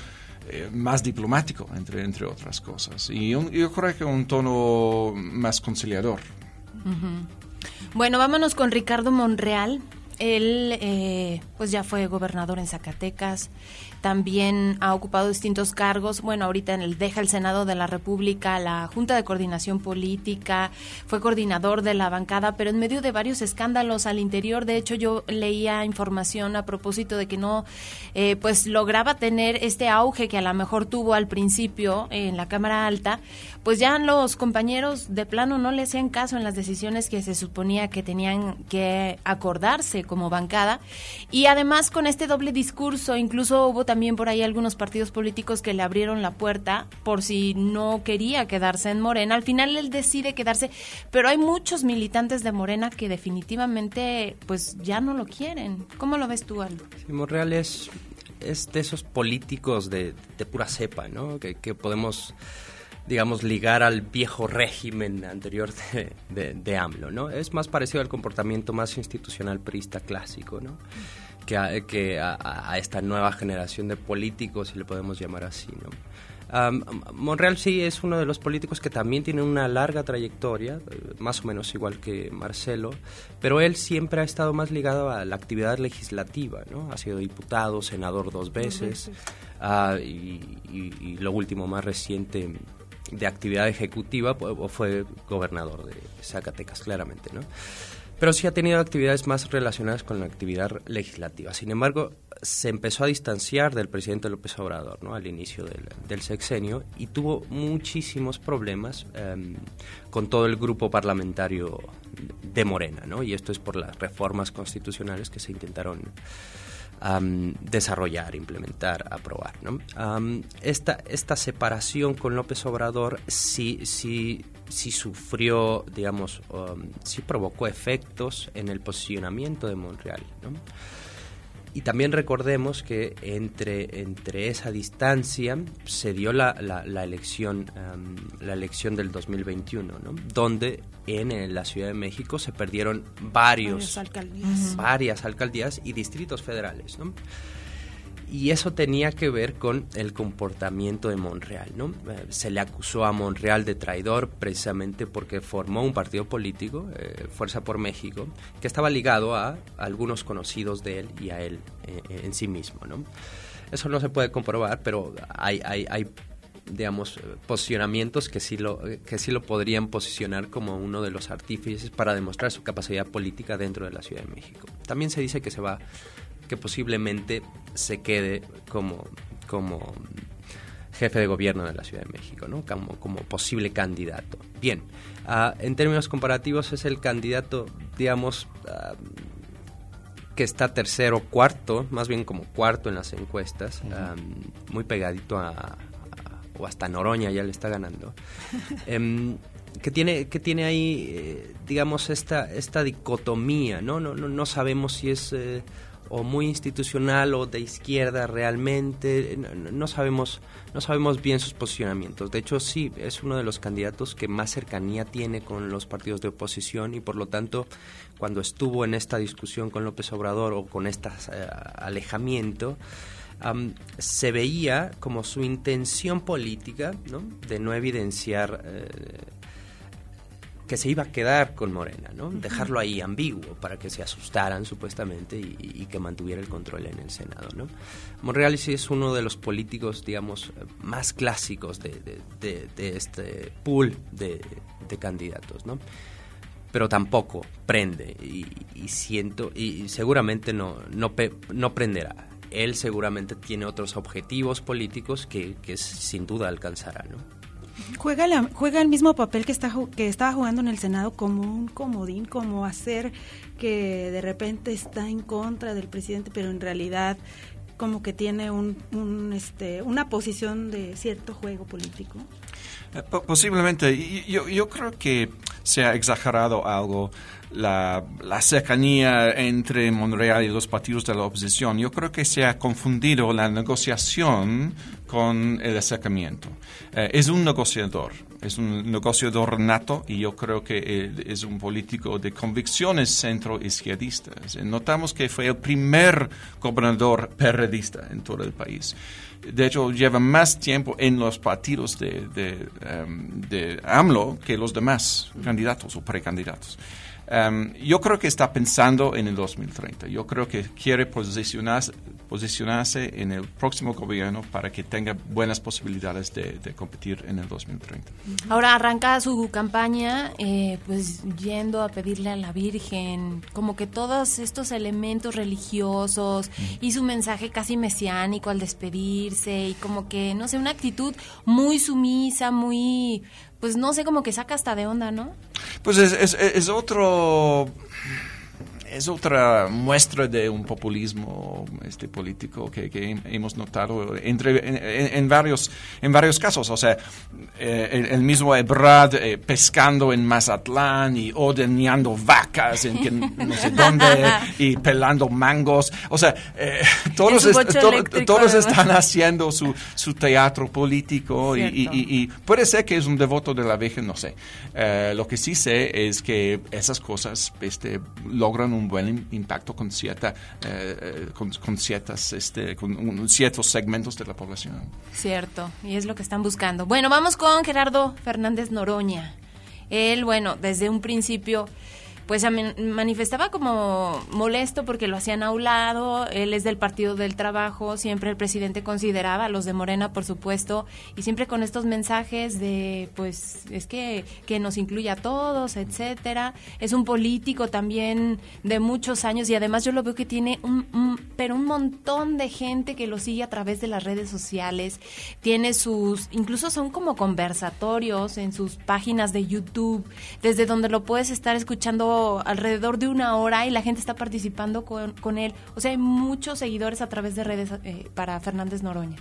eh, más diplomático, entre, entre otras cosas. Y yo creo que un tono más conciliador. Bueno, vámonos con Ricardo Monreal. Él, eh, pues ya fue gobernador en Zacatecas, también ha ocupado distintos cargos. Bueno, ahorita en el, deja el Senado de la República, la Junta de Coordinación Política, fue coordinador de la bancada, pero en medio de varios escándalos al interior. De hecho, yo leía información a propósito de que no, eh, pues lograba tener este auge que a lo mejor tuvo al principio en la Cámara Alta, pues ya los compañeros de plano no le hacían caso en las decisiones que se suponía que tenían que acordarse como bancada. Y además con este doble discurso, incluso hubo también por ahí algunos partidos políticos que le abrieron la puerta por si no quería quedarse en Morena. Al final él decide quedarse, pero hay muchos militantes de Morena que definitivamente pues ya no lo quieren. ¿Cómo lo ves tú, Aldo? Sí, Monreal es, de esos políticos de, pura cepa, ¿no? Que, podemos digamos, ligar al viejo régimen anterior de, de, AMLO, ¿no? Es más parecido al comportamiento más institucional priista clásico, ¿no? Que, a, que a, esta nueva generación de políticos, si le podemos llamar así. ¿no? Monreal sí es uno de los políticos que también tiene una larga trayectoria, eh, más o menos igual que Marcelo, pero él siempre ha estado más ligado a la actividad legislativa, ¿no? Ha sido diputado, senador dos veces, ah, y, y, lo último más reciente de actividad ejecutiva pues, fue gobernador de Zacatecas, claramente, ¿no? Pero sí ha tenido actividades más relacionadas con la actividad legislativa. Sin embargo, se empezó a distanciar del presidente López Obrador ¿no? al inicio del, sexenio y tuvo muchísimos problemas em, con todo el grupo parlamentario de Morena, ¿no? y esto es por las reformas constitucionales que se intentaron desarrollar, implementar, aprobar. ¿no? esta, esta separación con López Obrador sí, sí, sí sufrió, digamos, sí provocó efectos en el posicionamiento de Montreal. ¿no? Y también recordemos que entre, entre esa distancia se dio la, la, elección, la elección del 2021, ¿no? donde en, la Ciudad de México se perdieron varios, alcaldías. varias alcaldías y distritos federales. ¿no? Y eso tenía que ver con el comportamiento de Monreal. ¿no? Eh, se le acusó a Monreal de traidor precisamente porque formó un partido político, eh, Fuerza por México, que estaba ligado a, algunos conocidos de él y a él eh, en sí mismo. ¿no? Eso no se puede comprobar, pero hay, hay, hay digamos, posicionamientos que sí, lo, que sí lo podrían posicionar como uno de los artífices para demostrar su capacidad política dentro de la Ciudad de México. También se dice que se va que posiblemente se quede como, como jefe de gobierno de la Ciudad de México, ¿no? como, como posible candidato. Bien, ah, en términos comparativos es el candidato, digamos, ah, que está tercero, cuarto, más bien como cuarto en las encuestas, ah, muy pegadito a, o hasta Noroña ya le está ganando. Em, que tiene que tiene ahí eh, digamos esta esta dicotomía no no no, no sabemos si es eh, o muy institucional o de izquierda realmente no, sabemos no sabemos bien sus posicionamientos de hecho sí es uno de los candidatos que más cercanía tiene con los partidos de oposición y por lo tanto cuando estuvo en esta discusión con López Obrador o con este alejamiento se veía como su intención política ¿no? de no evidenciar eh, que se iba a quedar con Morena, ¿no? Dejarlo ahí ambiguo para que se asustaran supuestamente y, que mantuviera el control en el Senado, ¿no? Monreal sí es uno de los políticos, digamos, más clásicos de, este pool de, candidatos, ¿no? Pero tampoco prende y, siento, y seguramente no, no, no prenderá. Él seguramente tiene otros objetivos políticos que, que sin duda alcanzará, ¿no? Juega, la, juega el mismo papel que, está, que estaba jugando en el Senado como un comodín, como hacer que de repente está en contra del presidente, pero en realidad como que tiene un, este, una posición de cierto juego político. Eh, posiblemente. Yo creo que se ha exagerado algo la, cercanía entre Monreal y los partidos de la oposición. Yo creo que se ha confundido la negociación con el acercamiento. Eh, es un negociador, es un negociador nato y yo creo que es un político de convicciones centro-izquierdistas. Notamos que fue el primer gobernador periodista en todo el país de hecho lleva más tiempo en los partidos de, de, em, de AMLO que los demás candidatos o precandidatos. Em, yo creo que está pensando en el 2030. Yo creo que quiere posicionarse, posicionarse en el próximo gobierno para que tenga buenas posibilidades de, competir en el 2030. Ahora arranca su campaña eh, pues yendo a pedirle a la Virgen como que todos estos elementos religiosos y su mensaje casi mesiánico al despedirse y como que no sé una actitud muy sumisa muy pues no sé como que saca hasta de onda no pues es, es, es otro es otra muestra de un populismo este político que, hemos notado entre en, varios en varios casos. O sea eh, el, mismo Ebrard eh, pescando en Mazatlán y ordeñando vacas en no sé dónde y pelando mangos. O sea eh, todos todos están haciendo su, su teatro político y, puede ser que es un devoto de la Virgen no sé. Lo que sí sé es que esas cosas este, logran un buen impacto con cierta eh, eh, con, ciertas este, con ciertos segmentos de la población. Cierto y es lo que están buscando. Bueno vamos con Gerardo Fernández Noroña. Él bueno desde un principio pues manifestaba como molesto porque lo hacían a un lado, él es del Partido del Trabajo, siempre el presidente consideraba a los de Morena, por supuesto, y siempre con estos mensajes de, pues, es que, que nos incluye a todos, etcétera. Es un político también de muchos años y además yo lo veo que tiene un, pero un montón de gente que lo sigue a través de las redes sociales, tiene sus, incluso son como conversatorios en sus páginas de YouTube, desde donde lo puedes estar escuchando alrededor de una hora y la gente está participando con, con él. O sea, hay muchos seguidores a través de redes eh, para Fernández Noroña.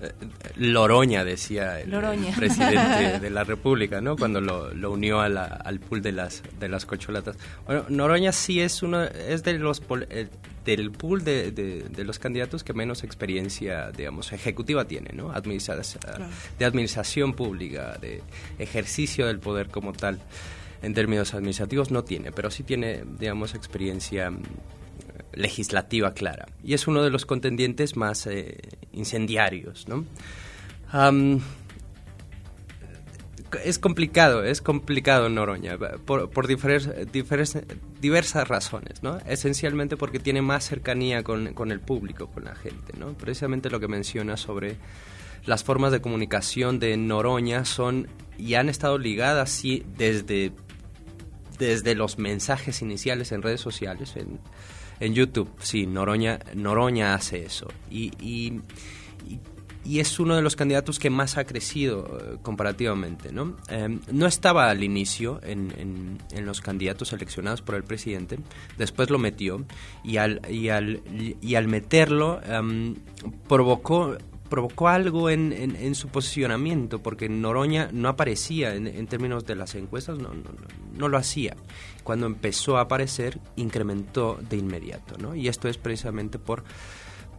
Eh, Loroña, decía el, presidente de la República, ¿no? Cuando lo, unió al pool de las, de las cocholatas. Bueno, Noroña sí es uno, es de los eh, del pool de, de, los candidatos que menos experiencia, digamos, ejecutiva tiene, ¿no? De administración pública, de ejercicio del poder como tal en términos administrativos no tiene, pero sí tiene, digamos, experiencia mm, legislativa clara. Y es uno de los contendientes más eh, incendiarios, ¿no? es complicado, es complicado Noroña, por, por diversas razones, ¿no? Esencialmente porque tiene más cercanía con, con, el público, con la gente, ¿no? Precisamente lo que menciona sobre las formas de comunicación de Noroña son y han estado ligadas sí, desde desde los mensajes iniciales en redes sociales, en, en YouTube. Sí, Noroña, Noroña hace eso. Y, y, y, es uno de los candidatos que más ha crecido eh, comparativamente. ¿no? Em, no estaba al inicio en, en, los candidatos seleccionados por el presidente, después lo metió y al, y al, y al meterlo em, provocó provocó algo en, en, su posicionamiento, porque Noroña no aparecía en, términos de las encuestas, no, no, no, lo hacía. Cuando empezó a aparecer, incrementó de inmediato, ¿no? Y esto es precisamente por,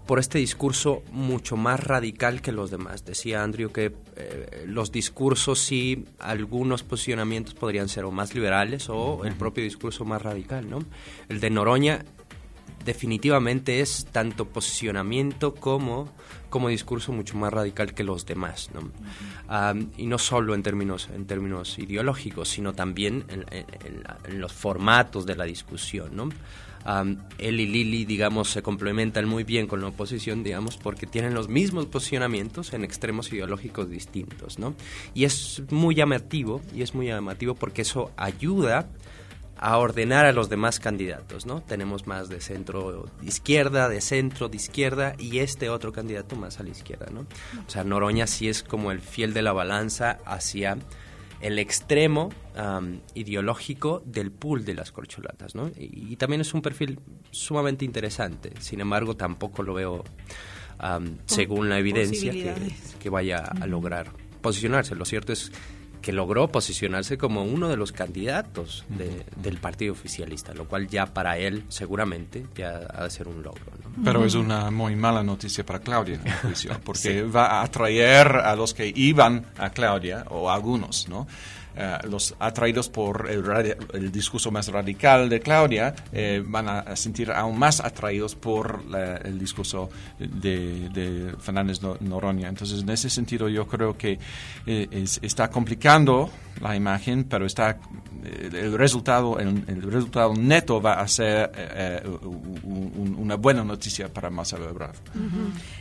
por este discurso mucho más radical que los demás. Decía Andrew que eh, los discursos sí, algunos posicionamientos podrían ser o más liberales o el propio discurso más radical, ¿no? El de Noroña definitivamente es tanto posicionamiento como, como discurso mucho más radical que los demás. ¿no? y no solo en términos, en términos ideológicos, sino también en, los formatos de la discusión. ¿no? él y Lili, digamos, se complementan muy bien con la oposición, digamos, porque tienen los mismos posicionamientos en extremos ideológicos distintos, ¿no? Y es muy llamativo, y es muy llamativo porque eso ayuda a ordenar a los demás candidatos, ¿no? Tenemos más de centro de izquierda, de centro de izquierda y este otro candidato más a la izquierda, ¿no? O sea, Noroña sí es como el fiel de la balanza hacia el extremo ideológico del pool de las corcholatas, ¿no? Y, también es un perfil sumamente interesante. Sin embargo, tampoco lo veo, según la evidencia, que, vaya a lograr posicionarse. Lo cierto es que logró posicionarse como uno de los candidatos del partido oficialista, lo cual ya para él seguramente ya ha de ser un logro. Pero es una muy mala noticia para Claudia, porque va a atraer a los que iban a Claudia, o algunos, ¿no? Eh, los atraídos por el, discurso más radical de Claudia eh, van a sentir aún más atraídos por el discurso de, Fernández Noroña. Entonces, en ese sentido, yo creo que eh, está complicando la imagen, pero está el resultado el, resultado neto va a ser una buena noticia para Marcelo Ebrard.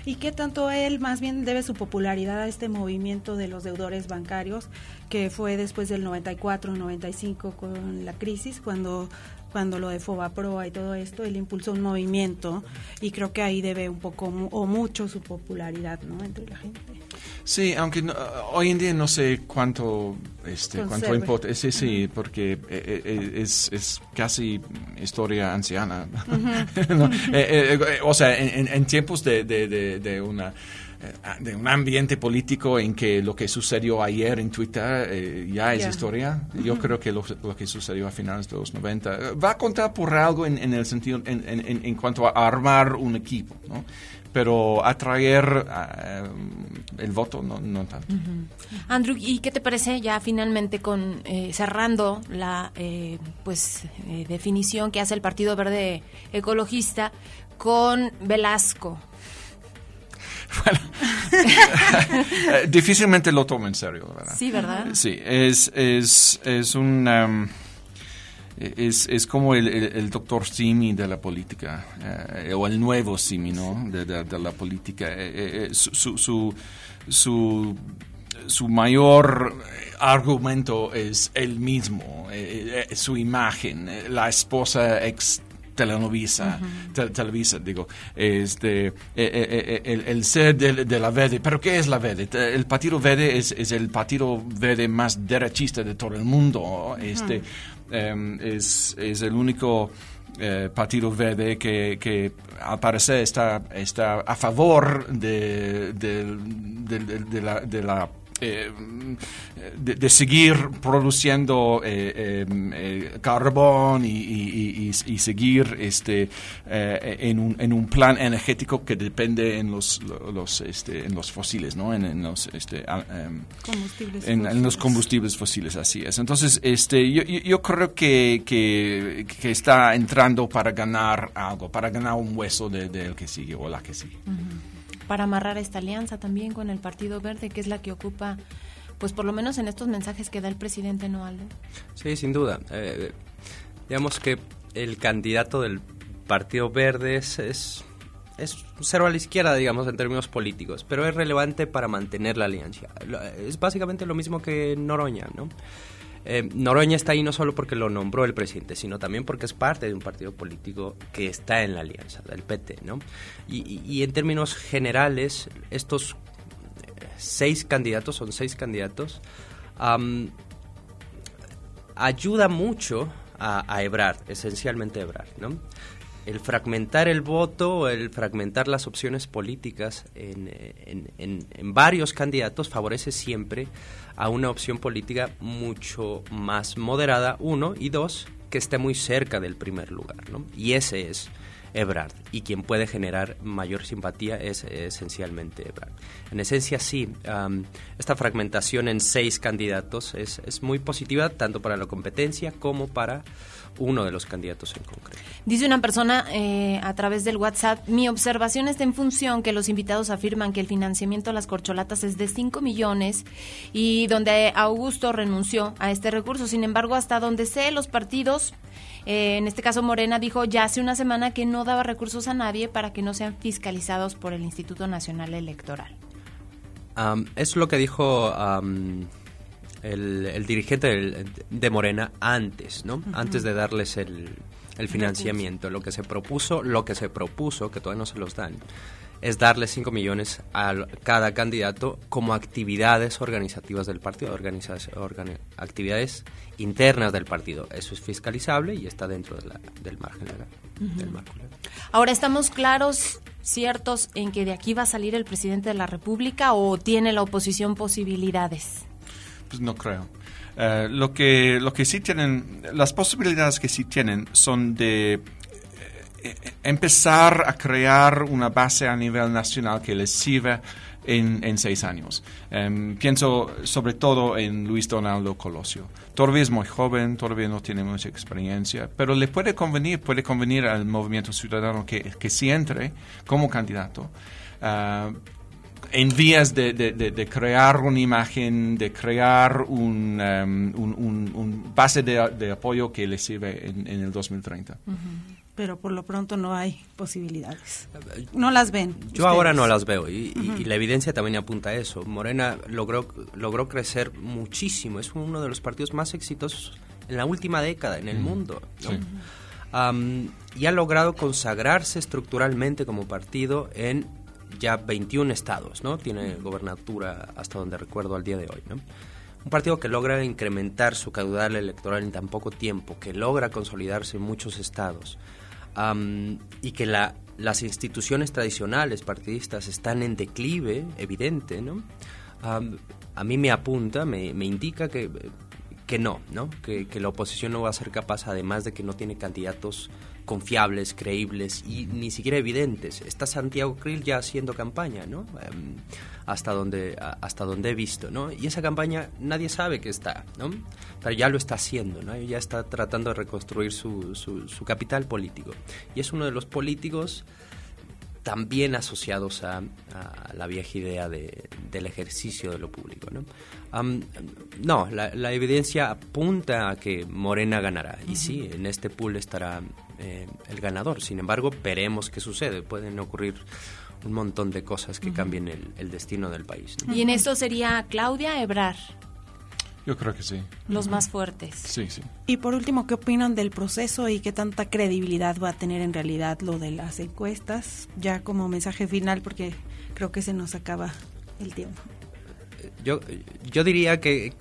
¿Y qué tanto él más bien debe su popularidad a este movimiento de los deudores bancarios que fue después del 94, 95 con la crisis, cuando cuando lo de Fobaproa y todo esto, él impulsó un movimiento y creo que ahí debe un poco o mucho su popularidad ¿no? entre la gente. Sí, aunque hoy en día no sé cuánto, este, cuánto importa. Sí, sí, porque eh, eh, es, es, casi historia anciana. Eh, o sea, en, en tiempos de, de, de una eh, de un ambiente político en que lo que sucedió ayer en Twitter eh, ya es historia. Yo creo que lo, que sucedió a finales de los 90 eh, va a contar por algo en, el sentido, en, en, cuanto a armar un equipo, ¿no? Pero atraer el voto no, no tanto. Andrew, ¿y qué te parece ya finalmente con cerrando la pues definición que hace el Partido Verde Ecologista con Velasco? Bueno, difícilmente lo tomo en serio, ¿verdad? Sí, ¿verdad? Sí, es, es, es un... Um, es, es, como el, el, doctor Simi de la política, eh, o el nuevo Simi, ¿no? De, de, la política. Eh, eh, su, su, su, su, mayor argumento es el mismo, su imagen, la esposa ex telenovisa, televisa, digo, este, eh, eh, eh, el, ser de, la Verde. ¿Pero qué es la Verde? El Partido Verde es, es el Partido Verde más derechista de todo el mundo. Este, em, es, es el único... Partido Verde que, que, al parecer está, está a favor de, de, de la eh, de, seguir produciendo eh, eh, carbón y, seguir este, en, un, en un plan energético que depende en los, los, este, en los fósiles, ¿no? en, los, este, combustibles en, los combustibles fósiles, así es. Entonces, este, yo, yo creo que, que, está entrando para ganar algo, para ganar un hueso del de, que sigue o la que sigue para amarrar esta alianza también con el Partido Verde, que es la que ocupa, pues por lo menos en estos mensajes que da el presidente Noaldo. Sí, sin duda. Eh, digamos que el candidato del Partido Verde es, es, cero a la izquierda, digamos, en términos políticos, pero es relevante para mantener la alianza. Es básicamente lo mismo que Noroña, ¿no? Eh, Noroña está ahí no solo porque lo nombró el presidente, sino también porque es parte de un partido político que está en la alianza, del PT, ¿no? Y, en términos generales, estos seis candidatos, son seis candidatos, ayuda mucho a, a esencialmente Ebrard, ¿no? El fragmentar el voto, el fragmentar las opciones políticas en, en, en, varios candidatos favorece siempre a una opción política mucho más moderada, uno, y dos, que esté muy cerca del primer lugar. ¿no? Y ese es Ebrard, y quien puede generar mayor simpatía es esencialmente Ebrard. En esencia, sí, esta fragmentación en seis candidatos es, es muy positiva tanto para la competencia como para uno de los candidatos en concreto. Dice una persona eh, a través del WhatsApp, mi observación está en función que los invitados afirman que el financiamiento a las corcholatas es de 5 millones y donde Augusto renunció a este recurso. Sin embargo, hasta donde sé, los partidos, eh, en este caso Morena, dijo ya hace una semana que no daba recursos a nadie para que no sean fiscalizados por el Instituto Nacional Electoral. es lo que dijo el, dirigente de Morena antes, ¿no? Antes de darles el, el financiamiento. Lo que se propuso, lo que se propuso, que todavía no se los dan, es darle 5 millones a cada candidato como actividades organizativas del partido, actividades internas del partido. Eso es fiscalizable y está dentro del margen legal. Ahora, ¿estamos claros, ciertos, en que de aquí va a salir el presidente de la República o tiene la oposición posibilidades? Pues no creo. Eh, lo que lo que sí tienen, las posibilidades que sí tienen son de empezar a crear una base a nivel nacional que les sirva en, seis años. Em, pienso sobre todo en Luis Donaldo Colosio. Todavía es muy joven, todavía no tiene mucha experiencia, pero le puede convenir, puede convenir al movimiento ciudadano que, que sí entre como candidato. Ah, en vías de, crear una imagen, de crear un, um, base de, apoyo que le sirve en, el 2030 pero por lo pronto no hay posibilidades. No las ven. Yo ahora no las veo y, la evidencia también apunta a eso. Morena logró, logró crecer muchísimo, es uno de los partidos más exitosos en la última década en el mundo. y ha logrado consagrarse estructuralmente como partido en ya 21 estados, ¿no? Tiene gobernatura hasta donde recuerdo al día de hoy, ¿no? Un partido que logra incrementar su caudal electoral en tan poco tiempo, que logra consolidarse en muchos estados, y que la, las instituciones tradicionales partidistas están en declive evidente, ¿no? a mí me apunta, me, me indica que, que no, ¿no? Que, que, la oposición no va a ser capaz, además de que no tiene candidatos confiables, creíbles y ni siquiera evidentes. Está Santiago Krill ya haciendo campaña, ¿no? Em, hasta donde hasta donde he visto, ¿no? Y esa campaña nadie sabe que está, ¿no? Pero ya lo está haciendo, ¿no? Ya está tratando de reconstruir su, su, capital político. Y es uno de los políticos también asociados a, la vieja idea de, del ejercicio de lo público. ¿no? no, la, evidencia apunta a que Morena ganará. Y sí, en este pool estará eh, el ganador. Sin embargo, veremos qué sucede. Pueden ocurrir un montón de cosas que cambien el, destino del país. Y en esto sería Claudia Ebrar. Yo creo que sí. Los más fuertes. Sí, sí. Y por último, ¿qué opinan del proceso y qué tanta credibilidad va a tener en realidad lo de las encuestas? Ya como mensaje final, porque creo que se nos acaba el tiempo. Yo, yo diría que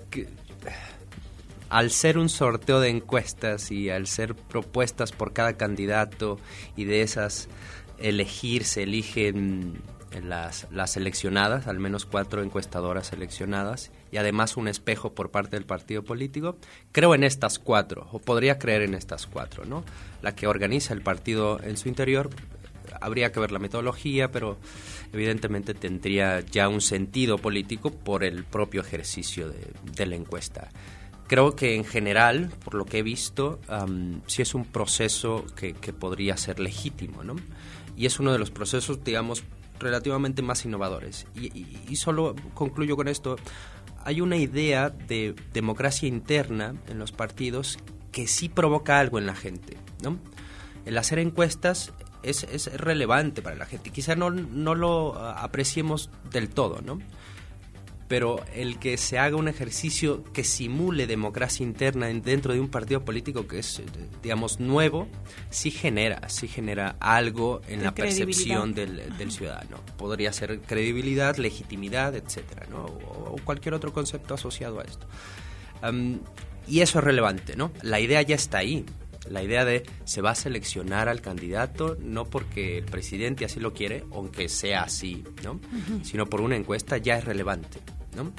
al ser un sorteo de encuestas y al ser propuestas por cada candidato y de esas elegir, se eligen las, las seleccionadas, al menos cuatro encuestadoras seleccionadas y además un espejo por parte del partido político, creo en estas cuatro, o podría creer en estas cuatro, ¿no? La que organiza el partido en su interior, habría que ver la metodología, pero evidentemente tendría ya un sentido político por el propio ejercicio de la encuesta creo que en general, por lo que he visto, sí es un proceso que, podría ser legítimo, ¿no? Y es uno de los procesos, digamos, relativamente más innovadores. Y, solo concluyo con esto. Hay una idea de democracia interna en los partidos que sí provoca algo en la gente, ¿no? El hacer encuestas es, es relevante para la gente. Quizá no, no lo apreciemos del todo, ¿no? Pero el que se haga un ejercicio que simule democracia interna dentro de un partido político que es, digamos, nuevo, sí genera, sí genera algo en la percepción del, ciudadano. Podría ser credibilidad, legitimidad, etcétera, ¿no? o, cualquier otro concepto asociado a esto. y eso es relevante, ¿no? La idea ya está ahí. La idea de se va a seleccionar al candidato no porque el presidente así lo quiere, aunque sea así, ¿no? Sino por una encuesta ya es relevante. ¿no?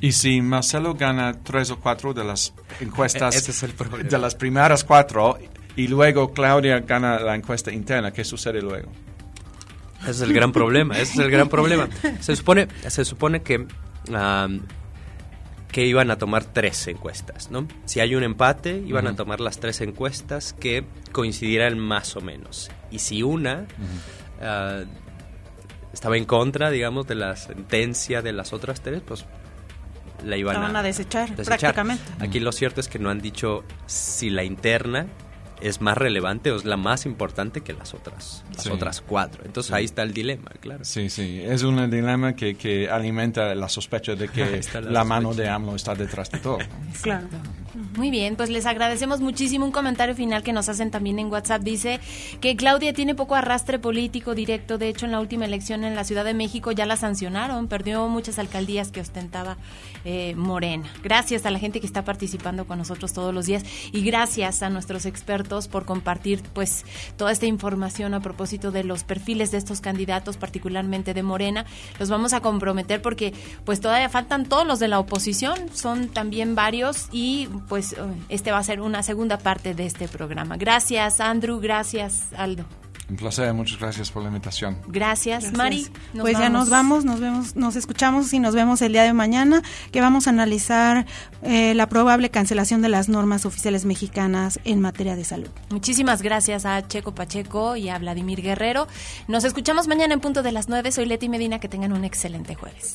y si Marcelo gana tres o cuatro de las encuestas, ese es el problema. de las primeras cuatro, y luego Claudia gana la encuesta interna, ¿qué sucede luego? Ese es el gran problema, ese es el gran problema. Se supone, se supone que, que iban a tomar tres encuestas, ¿no? Si hay un empate, iban a tomar las tres encuestas que coincidieran más o menos. Y si una estaba en contra, digamos, de la sentencia de las otras tres, pues la iban a, desechar, prácticamente. Aquí lo cierto es que no han dicho si la interna es más relevante o es la más importante que las otras, las Sí. otras cuatro. Entonces Sí. ahí está el dilema, claro. Sí, sí, es un dilema que, que alimenta la sospecha de que la, la mano de AMLO está detrás de todo. Claro. Muy bien, pues les agradecemos muchísimo un comentario final que nos hacen también en WhatsApp. Dice que Claudia tiene poco arrastre político directo. De hecho, en la última elección en la Ciudad de México ya la sancionaron. Perdió muchas alcaldías que ostentaba eh, Morena. Gracias a la gente que está participando con nosotros todos los días y gracias a nuestros expertos por compartir pues toda esta información a propósito de los perfiles de estos candidatos, particularmente de Morena. Los vamos a comprometer porque pues todavía faltan todos los de la oposición, son también varios y pues eh, este va a ser una segunda parte de este programa. Gracias Andrew, gracias Aldo. Un placer, muchas gracias por la invitación. Gracias, Gracias. Mari. nos pues ya nos vamos, nos vemos, nos escuchamos y nos vemos el día de mañana, que vamos a analizar eh, la probable cancelación de las normas oficiales mexicanas en materia de salud. Muchísimas gracias a Checo Pacheco y a Vladimir Guerrero. Nos escuchamos mañana en punto de las 9. Soy Leti Medina. Que tengan un excelente jueves.